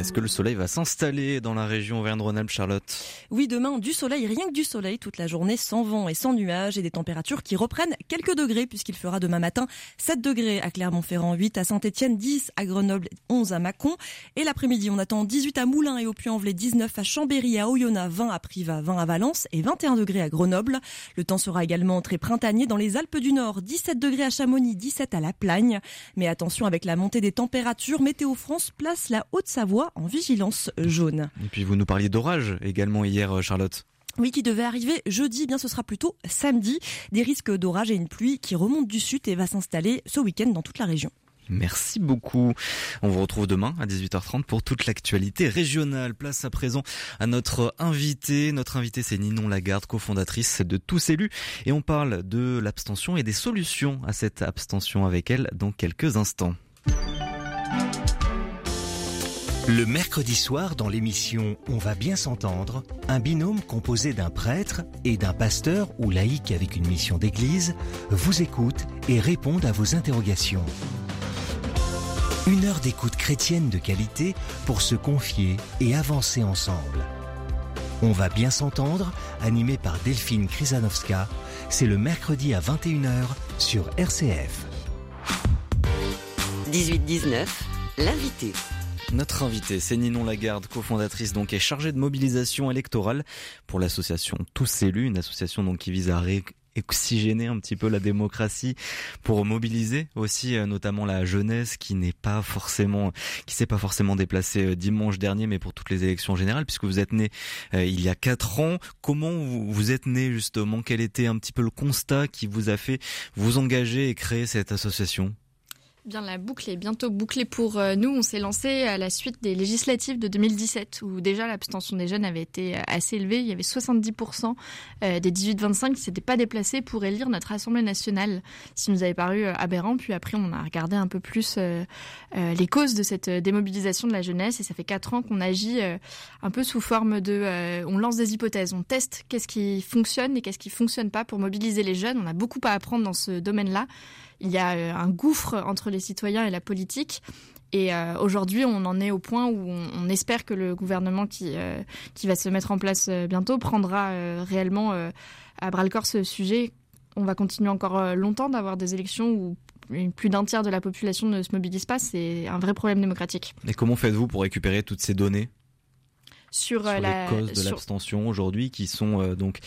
A: Est-ce que le soleil va s'installer dans la région Auvergne-Rhône-Alpes, Charlotte?
B: Oui, demain, du soleil, rien que du soleil toute la journée, sans vent et sans nuages et des températures qui reprennent quelques degrés puisqu'il fera demain matin 7 degrés à Clermont-Ferrand, 8 à Saint-Etienne, 10 à Grenoble, 11 à Mâcon. Et l'après-midi, on attend 18 à Moulins et au Puy-en-Velay, 19 à Chambéry, à Oyonnax, 20 à Privas, 20 à Valence et 21 degrés à Grenoble. Le temps sera également très printanier dans les Alpes du Nord, 17 degrés à Chamonix, 17 à La Plagne. Mais attention avec la montée des températures, Météo France place la Haute-Savoie en vigilance jaune.
A: Et puis vous nous parliez d'orage également hier, euh, Charlotte.
B: Oui, qui devait arriver jeudi, eh bien ce sera plutôt samedi. Des risques d'orage et une pluie qui remonte du sud et va s'installer ce week-end dans toute la région.
A: Merci beaucoup. On vous retrouve demain à 18h30 pour toute l'actualité régionale. Place à présent à notre invité. Notre invité, c'est Ninon Lagarde, cofondatrice de Tous Élus. Et on parle de l'abstention et des solutions à cette abstention avec elle dans quelques instants.
Q: Le mercredi soir, dans l'émission On va bien s'entendre, un binôme composé d'un prêtre et d'un pasteur ou laïc avec une mission d'église vous écoute et répond à vos interrogations. Une heure d'écoute chrétienne de qualité pour se confier et avancer ensemble. On va bien s'entendre, animé par Delphine Krizanovska. C'est le mercredi à 21h sur RCF.
H: 18-19, l'invité.
A: Notre invité, c'est Ninon Lagarde, cofondatrice donc et chargée de mobilisation électorale pour l'association Tous élus, une association donc qui vise à oxygéner un petit peu la démocratie pour mobiliser aussi euh, notamment la jeunesse qui n'est pas forcément qui s'est pas forcément déplacée euh, dimanche dernier mais pour toutes les élections générales puisque vous êtes né euh, il y a quatre ans. Comment vous, vous êtes né justement? Quel était un petit peu le constat qui vous a fait vous engager et créer cette association?
I: Bien, la boucle est bientôt bouclée pour euh, nous. On s'est lancé à la suite des législatives de 2017, où déjà l'abstention des jeunes avait été euh, assez élevée. Il y avait 70% euh, des 18-25 qui s'étaient pas déplacés pour élire notre Assemblée nationale, ce qui nous avait paru aberrant. Puis après, on a regardé un peu plus les causes de cette démobilisation de la jeunesse, et ça fait quatre ans qu'on agit un peu sous forme de... on lance des hypothèses, on teste qu'est-ce qui fonctionne et qu'est-ce qui fonctionne pas pour mobiliser les jeunes. On a beaucoup à apprendre dans ce domaine-là il y a euh, un gouffre entre les citoyens et la politique. Et euh, aujourd'hui, on en est au point où on, espère que le gouvernement qui, euh, qui va se mettre en place bientôt prendra réellement à bras le corps ce sujet. On va continuer encore longtemps d'avoir des élections où plus d'un tiers de la population ne se mobilise pas. C'est un vrai problème démocratique.
A: Et comment faites-vous pour récupérer toutes ces données?
I: Sur,
A: sur
I: la
A: les causes de
I: sur-
A: l'abstention aujourd'hui, qui sont euh, donc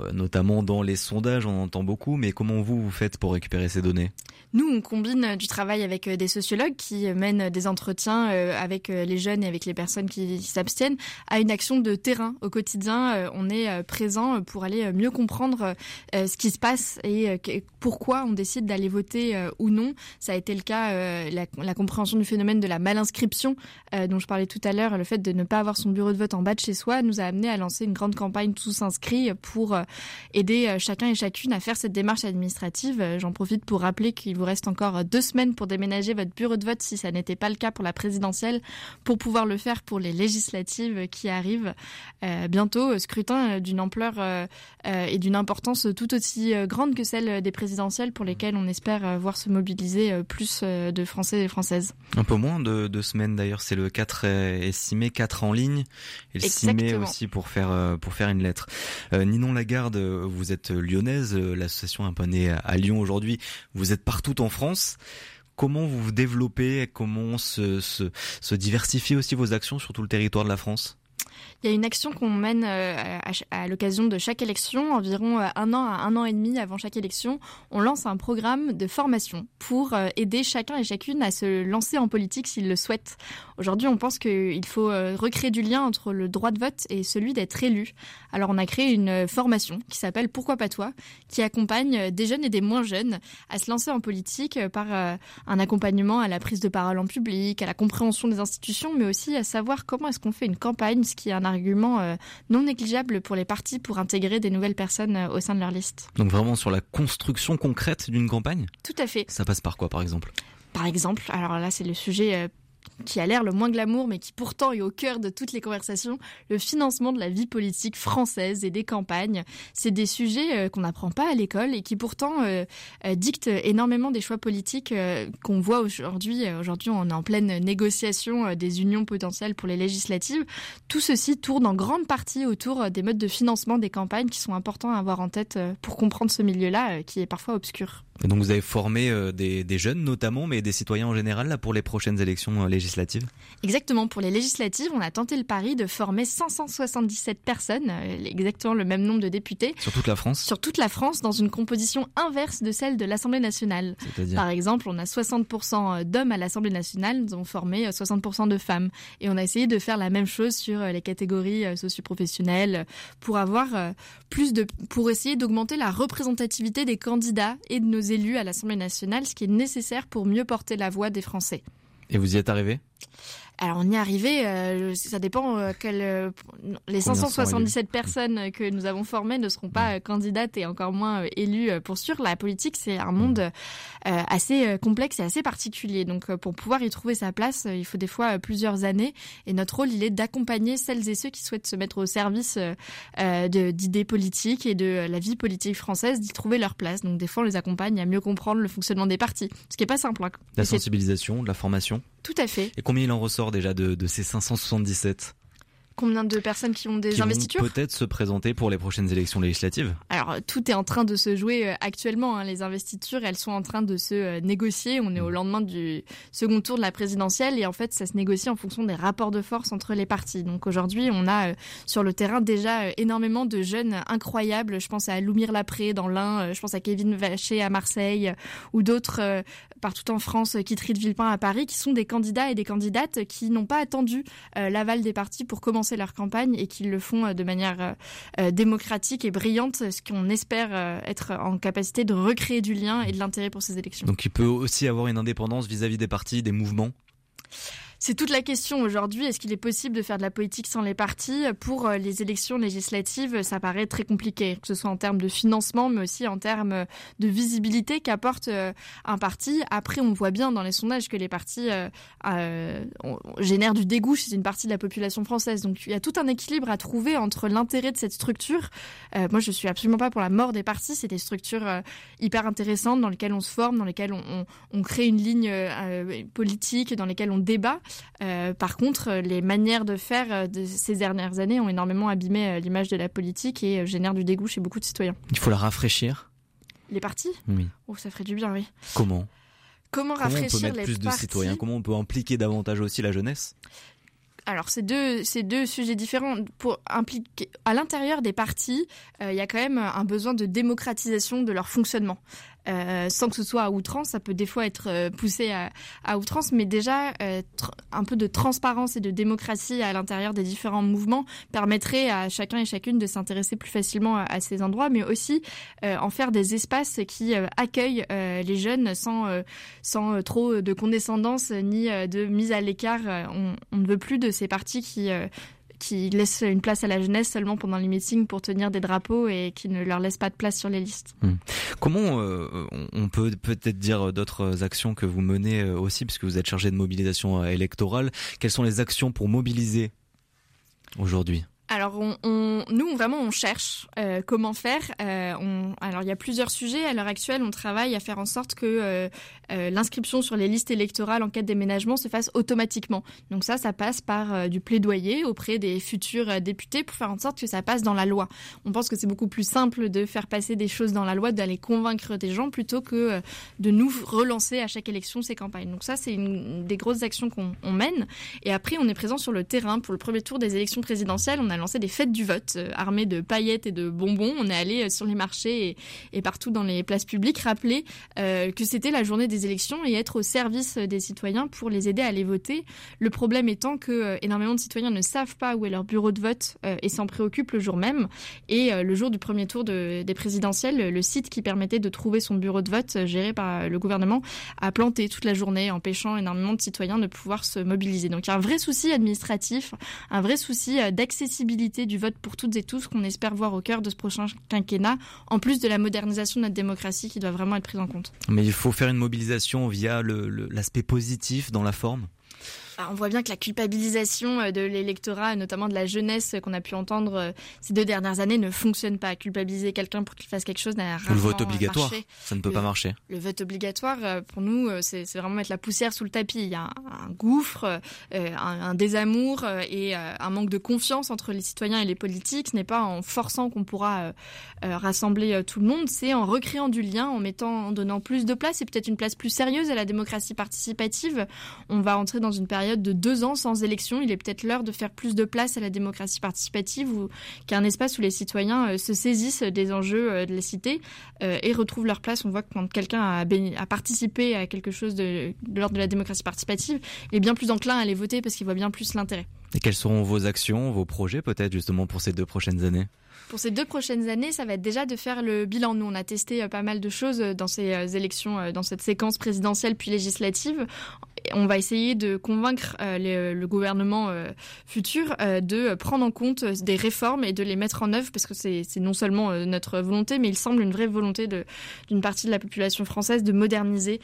A: euh, notamment dans les sondages, on entend beaucoup. Mais comment vous vous faites pour récupérer ces données?
I: Nous, on combine euh, du travail avec euh, des sociologues qui euh, mènent des entretiens euh, avec euh, les jeunes et avec les personnes qui s'abstiennent à une action de terrain. Au quotidien, euh, on est euh, présent pour aller euh, mieux comprendre euh, ce qui se passe et euh, pourquoi on décide d'aller voter euh, ou non. Ça a été le cas, euh, la, la compréhension du phénomène de la malinscription euh, dont je parlais tout à l'heure, le fait de ne pas avoir son bureau de vote en bas de chez soi, nous a amené à lancer une grande campagne tous inscrits pour euh, aider euh, chacun et chacune à faire cette démarche administrative. Euh, J'en profite pour rappeler qu'il vous reste encore deux semaines pour déménager votre bureau de vote si ça n'était pas le cas pour la présidentielle, pour pouvoir le faire pour les législatives qui arrivent bientôt. Scrutin d'une ampleur et d'une importance tout aussi grande que celle des présidentielles pour lesquelles on espère voir se mobiliser plus de Français et Françaises.
A: Un peu moins de deux semaines d'ailleurs, c'est le 4 et 6 mai, 4 en ligne, et le 6 mai
I: Exactement.
A: aussi pour faire euh, pour faire une lettre. Euh, Ninon Lagarde, vous êtes lyonnaise, euh, l'association est un peu née à Lyon aujourd'hui, vous êtes partout en France. Comment vous vous développez, comment se, se, se diversifier aussi vos actions sur tout le territoire de la France?
I: Il y a une action qu'on mène euh, à, l'occasion de chaque élection, environ euh, un an à un an et demi avant chaque élection. On lance un programme de formation pour euh, aider chacun et chacune à se lancer en politique s'ils le souhaitent. Aujourd'hui, on pense qu'il faut recréer du lien entre le droit de vote et celui d'être élu. Alors, on a créé une formation qui s'appelle Pourquoi pas toi, qui accompagne des jeunes et des moins jeunes à se lancer en politique par un accompagnement à la prise de parole en public, à la compréhension des institutions, mais aussi à savoir comment est-ce qu'on fait une campagne, ce qui est un argument euh, non négligeable pour les partis pour intégrer des nouvelles personnes euh, au sein de leur liste.
A: Donc vraiment sur la construction concrète d'une campagne?
I: Tout à fait.
A: Ça passe par quoi par exemple?
I: Par exemple, alors là c'est le sujet euh, qui a l'air le moins glamour, mais qui pourtant est au cœur de toutes les conversations, le financement de la vie politique française et des campagnes. C'est des sujets euh, qu'on n'apprend pas à l'école et qui pourtant euh, euh, dictent énormément des choix politiques qu'on voit aujourd'hui. Aujourd'hui, on est en pleine négociation des unions potentielles pour les législatives. Tout ceci tourne en grande partie autour des modes de financement des campagnes qui sont importants à avoir en tête pour comprendre ce milieu-là, qui est parfois obscur.
A: Donc vous avez formé des, des jeunes notamment, mais des citoyens en général là pour les prochaines élections euh, législatives
I: Exactement, pour les législatives, on a tenté le pari de former 577 personnes, euh, exactement le même nombre de députés,
A: sur toute la France
I: sur toute la France dans une composition inverse de celle de l'Assemblée nationale. Par exemple, on a 60% d'hommes à l'Assemblée nationale, nous avons formé euh, 60% de femmes. Et on a essayé de faire la même chose sur euh, les catégories euh, socioprofessionnelles euh, pour avoir euh, plus de, pour essayer d'augmenter la représentativité des candidats et de nos élus à l'Assemblée nationale, ce qui est nécessaire pour mieux porter la voix des Français.
A: Et vous y êtes arrivé?
I: Alors on y est arrivé, euh, ça dépend euh, quel, euh, les
A: Combien sont
I: 577 personnes que nous avons formées ne seront pas euh, candidates et encore moins élues pour sûr. La politique c'est un monde euh, assez complexe et assez particulier. Donc pour pouvoir y trouver sa place, il faut des fois plusieurs années. Et notre rôle il est d'accompagner celles et ceux qui souhaitent se mettre au service d'idées politiques et de la vie politique française, d'y trouver leur place. Donc des fois on les accompagne à mieux comprendre le fonctionnement des partis, ce qui est pas simple. hein.
A: La sensibilisation, de la formation
I: Tout à fait.
A: Et combien il en ressort déjà de, de ces 577
I: Combien de personnes qui ont des
A: qui
I: investitures
A: peut-être se présenter pour les prochaines élections législatives
I: Alors tout est en train de se jouer euh, actuellement. hein. Les investitures, elles sont en train de se euh, négocier. On est au lendemain du second tour de la présidentielle et en fait, ça se négocie en fonction des rapports de force entre les partis. Donc aujourd'hui, on a euh, sur le terrain déjà euh, énormément de jeunes incroyables. Je pense à Loumir Lapré dans l'Ain, je pense à Kevin Vacher à Marseille ou d'autres euh, partout en France, Kitry de Villepin à Paris, qui sont des candidats et des candidates qui n'ont pas attendu l'aval des partis pour commencer leur campagne et qui le font euh, de manière euh, euh, démocratique et brillante, ce qu'on espère être en capacité de recréer du lien et de l'intérêt pour ces élections.
A: Donc il peut aussi avoir une indépendance vis-à-vis des partis, des mouvements?
I: C'est toute la question aujourd'hui. Est-ce qu'il est possible de faire de la politique sans les partis? Pour euh, les élections législatives, ça paraît très compliqué, que ce soit en termes de financement, mais aussi en termes de visibilité qu'apporte euh, un parti. Après, on voit bien dans les sondages que les partis euh, génèrent du dégoût chez une partie de la population française. Donc il y a tout un équilibre à trouver entre l'intérêt de cette structure. Moi, je suis absolument pas pour la mort des partis. C'est des structures hyper intéressantes dans lesquelles on se forme, dans lesquelles on, on- crée une ligne politique, dans lesquelles on débat. Euh, par contre, euh, les manières de faire euh, de ces dernières années ont énormément abîmé l'image de la politique et génèrent du dégoût chez beaucoup de citoyens.
A: Il faut la rafraîchir
I: Les partis
A: Oui.
I: Oh, ça ferait du bien, oui.
A: Comment
I: Comment
A: Comment on peut
I: rafraîchir
A: mettre
I: les
A: plus de
I: partis
A: citoyens? Comment on peut impliquer davantage aussi la jeunesse?
I: Alors, c'est deux, deux sujets différents. Pour impliquer, à l'intérieur des partis, il y a quand même un besoin de démocratisation de leur fonctionnement. Euh, sans que ce soit à outrance. Ça peut des fois être euh, poussé à, outrance, mais déjà euh, un peu de transparence et de démocratie à l'intérieur des différents mouvements permettrait à chacun et chacune de s'intéresser plus facilement à, ces endroits, mais aussi en faire des espaces qui accueillent les jeunes sans, trop de condescendance ni de mise à l'écart. On, on, ne veut plus de ces partis qui qui laissent une place à la jeunesse seulement pendant les meetings pour tenir des drapeaux et qui ne leur laissent pas de place sur les listes.
A: Hmm. Comment euh, on peut peut-être dire d'autres actions que vous menez euh, aussi, puisque vous êtes chargé de mobilisation euh, électorale. Quelles sont les actions pour mobiliser aujourd'hui?
I: Alors, nous, vraiment, on cherche euh, comment faire. Euh, alors, il y a plusieurs sujets. À l'heure actuelle, on travaille à faire en sorte que euh, l'inscription sur les listes électorales en cas de déménagement se fasse automatiquement. Donc ça, ça passe par du plaidoyer auprès des futurs députés pour faire en sorte que ça passe dans la loi. On pense que c'est beaucoup plus simple de faire passer des choses dans la loi, d'aller convaincre des gens plutôt que de nous relancer à chaque élection ces campagnes. Donc ça, c'est une des grosses actions qu'on mène. Et après, on est présent sur le terrain pour le premier tour des élections présidentielles. On a lancé des fêtes du vote euh, armées de paillettes et de bonbons. On est allé euh, sur les marchés et, partout dans les places publiques rappeler euh, que c'était la journée des élections et être au service des citoyens pour les aider à aller voter. Le problème étant que énormément de citoyens ne savent pas où est leur bureau de vote et s'en préoccupent le jour même. Et le jour du premier tour des présidentielles, le site qui permettait de trouver son bureau de vote géré par le gouvernement a planté toute la journée, empêchant énormément de citoyens de pouvoir se mobiliser. Donc il y a un vrai souci administratif, un vrai souci d'accessibilité du vote pour toutes et tous qu'on espère voir au cœur de ce prochain quinquennat, en plus de la modernisation de notre démocratie qui doit vraiment être prise en compte.
A: Mais il faut faire une mobilisation via l'aspect positif dans la forme
I: on voit bien que la culpabilisation euh, de l'électorat, notamment de la jeunesse qu'on a pu entendre euh, ces deux dernières années, ne fonctionne pas. Culpabiliser quelqu'un pour qu'il fasse quelque chose n'a
A: Le vote obligatoire, ça ne peut pas marcher.
I: Le vote obligatoire, euh, pour nous, c'est vraiment mettre la poussière sous le tapis. Il y a un, gouffre, un, désamour et un manque de confiance entre les citoyens et les politiques. Ce n'est pas en forçant qu'on pourra rassembler tout le monde, c'est en recréant du lien, en mettant, en donnant plus de place et peut-être une place plus sérieuse à la démocratie participative. On va entrer dans une période de deux ans sans élection, il est peut-être l'heure de faire plus de place à la démocratie participative ou qu'un espace où les citoyens euh, se saisissent des enjeux euh, de la cité euh, et retrouvent leur place. On voit que quand quelqu'un a, a, participé à quelque chose de, de l'ordre de la démocratie participative, il est bien plus enclin à aller voter parce qu'il voit bien plus l'intérêt.
A: Et quelles seront vos actions, vos projets peut-être justement pour ces deux prochaines années?
I: Pour ces deux prochaines années, ça va être déjà de faire le bilan. Nous, on a testé pas mal de choses dans ces élections, dans cette séquence présidentielle puis législative on va essayer de convaincre euh, le gouvernement euh, futur euh, de prendre en compte des réformes et de les mettre en œuvre parce que c'est non seulement notre volonté, mais il semble une vraie volonté d'une partie de la population française de moderniser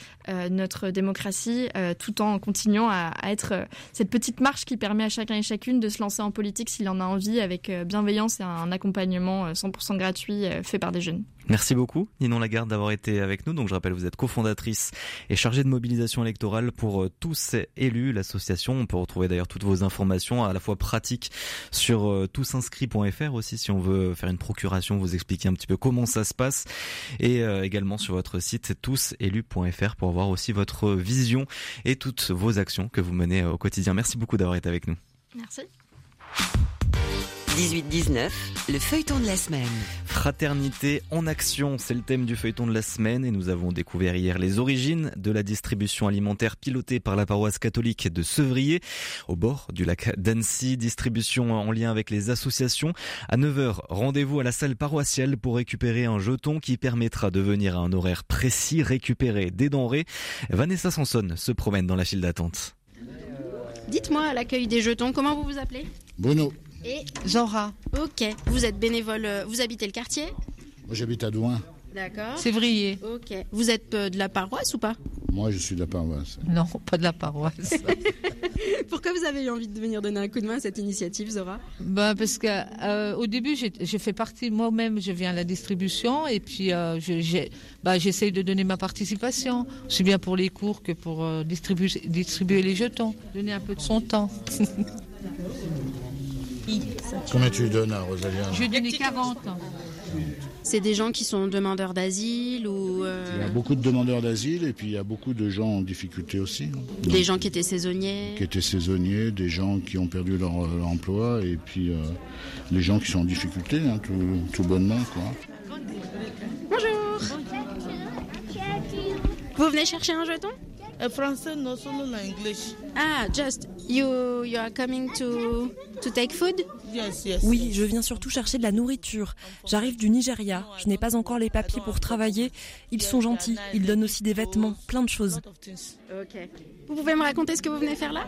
I: notre démocratie tout en continuant à, être cette petite marche qui permet à chacun et chacune de se lancer en politique s'il en a envie avec bienveillance et un accompagnement 100% gratuit fait par des jeunes.
A: Merci beaucoup, Ninon Lagarde, d'avoir été avec nous. Donc, je rappelle, vous êtes cofondatrice et chargée de mobilisation électorale pour euh, tous élus, l'association. On peut retrouver d'ailleurs toutes vos informations à la fois pratiques sur euh, tousinscrit.fr aussi, si on veut faire une procuration, vous expliquer un petit peu comment ça se passe. Et euh, également sur votre site touselus.fr pour avoir aussi votre vision et toutes vos actions que vous menez au quotidien. Merci beaucoup d'avoir été avec nous.
I: Merci.
H: 18-19, le feuilleton de la semaine.
A: Fraternité en action, c'est le thème du feuilleton de la semaine et nous avons découvert hier les origines de la distribution alimentaire pilotée par la paroisse catholique de Sevrier au bord du lac d'Annecy, distribution en lien avec les associations. À 9h, rendez-vous à la salle paroissiale pour récupérer un jeton qui permettra de venir à un horaire précis récupérer des denrées. Vanessa Sanson se promène dans la file d'attente.
R: Dites-moi à l'accueil des jetons, comment vous vous appelez?
S: Bruno.
R: Et Zora. Ok. Vous êtes bénévole, euh, vous habitez le quartier
S: Moi j'habite à Douin.
R: D'accord.
N: Sévrier.
R: Ok. Vous êtes euh, de la paroisse ou pas
S: Moi je suis de la paroisse.
N: Non, pas de la paroisse. (laughs)
R: Pourquoi vous avez eu envie de venir donner un coup de main à cette initiative, Zora
N: bah Parce que euh, au début, j'ai fait partie moi-même, je viens à la distribution et puis bah, j'essaye de donner ma participation, aussi bien pour les cours que pour distribuer, distribuer les jetons, donner un peu de son temps. (laughs)
S: Combien tu donnes à Rosalia
N: Je lui ai donné 40.
R: C'est des gens qui sont demandeurs d'asile ou euh,
S: Il y a beaucoup de demandeurs d'asile et puis il y a beaucoup de gens en difficulté aussi. hein.
R: des gens qui étaient saisonniers.
S: qui étaient saisonniers, des gens qui ont perdu leur, leur emploi et puis euh, les gens qui sont en difficulté, hein, tout, tout bonnement. Quoi.
R: Bonjour. Vous venez chercher un jeton?
T: Français, solo l'anglais.
R: Ah, just you you are coming to to take food?
T: Yes, yes.
B: Oui, je viens surtout chercher de la nourriture. J'arrive du Nigeria. Je n'ai pas encore les papiers pour travailler. Ils sont gentils. Ils donnent aussi des vêtements, plein de choses.
R: Vous pouvez me raconter ce que vous venez faire là?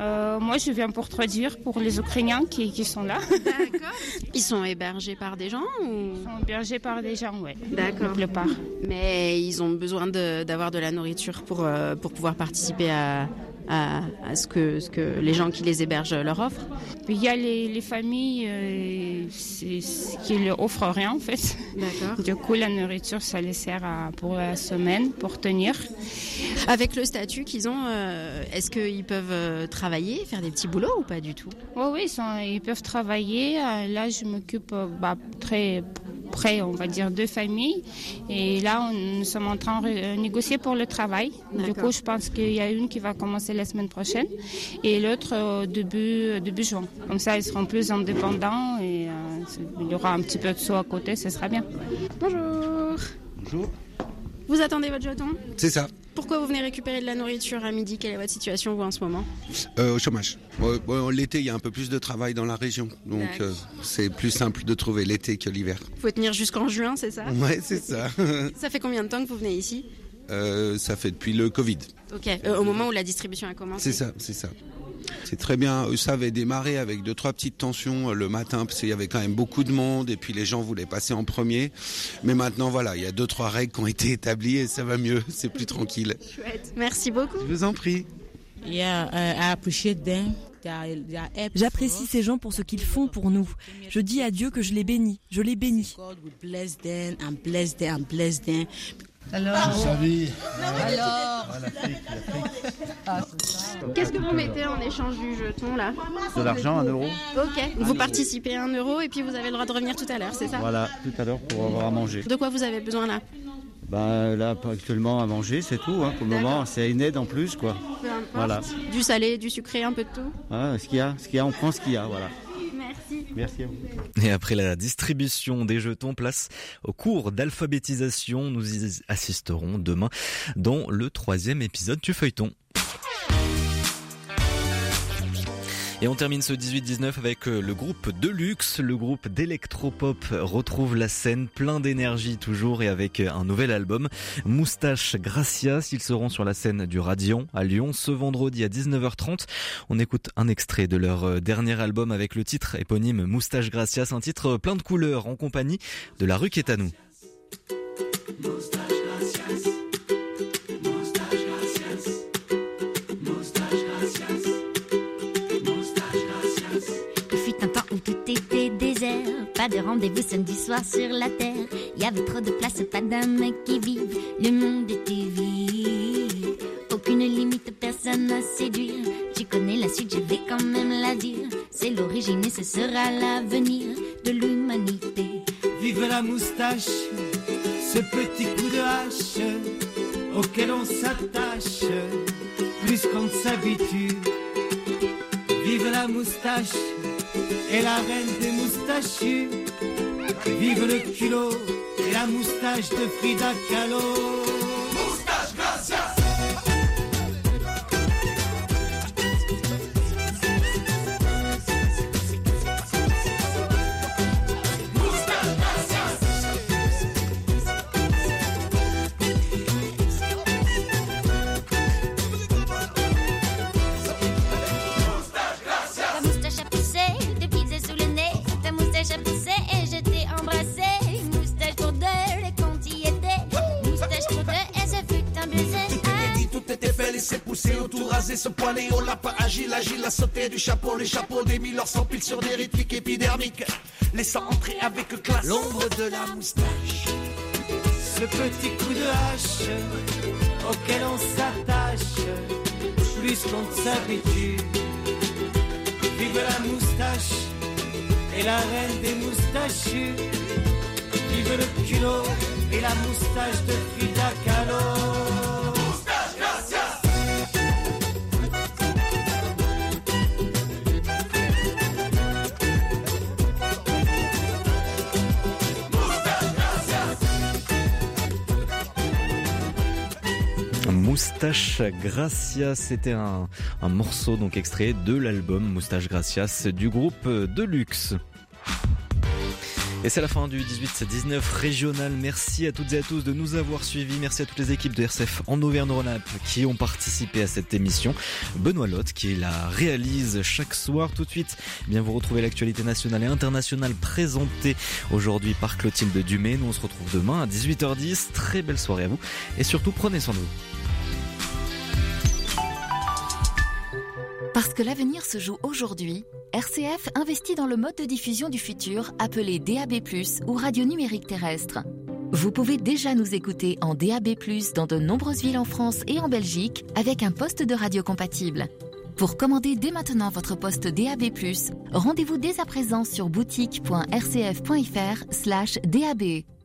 U: Euh, moi, je viens pour traduire pour les Ukrainiens qui, qui sont là.
R: D'accord. (laughs) Ils sont hébergés par des gens ou?
U: Ils sont hébergés par des gens, ouais.
R: D'accord.
U: La plupart.
R: Mais ils ont besoin de- d'avoir de, la nourriture pour, euh, pour pouvoir participer à, à, à ce, que, ce que les gens qui les hébergent leur offrent.
U: Puis il y a les, les familles euh, qui ne offrent rien, en fait. Du coup, la nourriture, ça les sert à- pour la semaine, pour tenir.
R: Avec le statut qu'ils ont, euh, est-ce qu'ils peuvent euh, travailler, faire des petits boulots ou pas du tout?
U: Oui, oui, ils, sont- ils peuvent travailler. Là, je m'occupe bah, très près, on va dire, deux familles. Et là, on- nous sommes en train de négocier pour le travail. Du coup, je pense qu'il y a une qui va commencer la semaine prochaine et l'autre euh, début, début juin. Comme ça, ils seront plus indépendants et euh, il y aura un petit peu de sous à côté, ce sera bien.
R: Bonjour.
V: Bonjour.
R: Vous attendez votre jeton?
V: C'est ça,
R: Pourquoi vous venez récupérer de la nourriture à midi? Quelle est votre situation vous en ce moment?
V: Euh, au chômage. L'été, il y a un peu plus de travail dans la région, donc euh, c'est plus simple de trouver l'été que l'hiver.
R: Faut tenir jusqu'en juin, c'est ça?
V: Ouais, c'est ça.
R: Ça fait combien de temps que vous venez ici?
V: Euh, ça fait depuis le Covid.
R: Ok, euh, au moment où la distribution a commencé.
V: C'est ça, c'est ça. C'est très bien. Euh, Ça avait démarré avec deux trois petites tensions le matin parce qu'il y avait quand même beaucoup de monde et puis les gens voulaient passer en premier. Mais maintenant voilà, il y a deux trois règles qui ont été établies et ça va mieux. (laughs) C'est plus tranquille.
R: Chouette. Merci beaucoup.
V: Je vous en prie.
T: Yeah, I them.
B: J'apprécie ces gens pour ce qu'ils font pour nous. Je dis à Dieu que je les bénis. Je les bénis.
S: Alors vie.
T: Alors
R: Qu'est-ce que vous mettez en échange du jeton là
W: De l'argent, un euro.
R: Ok, vous participez à un euro et puis vous avez le droit de revenir tout à l'heure, c'est ça
W: Voilà, tout à l'heure pour avoir à manger.
R: De quoi vous avez besoin là
W: Ben là, actuellement à manger, c'est tout. Hein, pour le moment, c'est une aide en plus, quoi.
R: Peu importe.
W: Voilà.
R: Du salé, du sucré, un peu de tout
W: Ah, ce qu'il y a, ce qu'il y a, on prend ce qu'il y a, voilà.
R: Merci.
W: Merci à vous.
A: Et après la distribution des jetons, place au cours d'alphabétisation. Nous y assisterons demain dans le troisième épisode du feuilleton. Et on termine ce 18-19 avec euh, le groupe Deluxe, le groupe d'électropop retrouve la scène plein d'énergie toujours et avec euh, un nouvel album, Moustache Gracias. Ils seront sur la scène du Radion à Lyon ce vendredi à 19h30. On écoute un extrait de leur euh, dernier album avec le titre éponyme Moustache Gracias, un titre plein de couleurs en compagnie de la rue qui est à nous.
X: De rendez-vous samedi soir sur la terre. Il y avait trop de place, pas d'âme qui vive, le monde était vide. Aucune limite, personne à séduire. Tu connais la suite, je vais quand même la dire. C'est l'origine et ce sera l'avenir de l'humanité.
Y: Vive la moustache, ce petit coup de hache auquel on s'attache plus qu'on s'habitue. Vive la moustache et la reine des moustachus. Vive le culot et la moustache de Frida Kahlo. Pousser, au tout rasé, se poiler, on l'a pas agile, agile, a sauté du chapeau, les chapeaux des mille pile sur des rythmiques épidermiques, laissant entrer avec classe l'ombre de la moustache. Ce petit coup de hache auquel on s'attache, plus qu'on ne s'habitue. Vive la moustache et la reine des moustachus. Vive le culot et la moustache de Frida Kahlo.
A: Moustache Gracias, c'était un, un morceau donc extrait de l'album Moustache Gracias du groupe Deluxe. Et c'est la fin du 18-19 régional. Merci à toutes et à tous de nous avoir suivis. Merci à toutes les équipes de RCF en Auvergne-Rhône-Alpes qui ont participé à cette émission. Benoît Lotte qui la réalise chaque soir. Tout de suite, eh bien vous retrouvez l'actualité nationale et internationale présentée aujourd'hui par Clotilde Dumay. Nous on se retrouve demain à 18h10. Très belle soirée à vous et surtout prenez soin de vous.
Z: Parce que l'avenir se joue aujourd'hui, RCF investit dans le mode de diffusion du futur appelé DAB+, ou radio numérique terrestre. Vous pouvez déjà nous écouter en DAB+, dans de nombreuses villes en France et en Belgique, avec un poste de radio compatible. Pour commander dès maintenant votre poste DAB+, rendez-vous dès à présent sur boutique.rcf.fr/dab.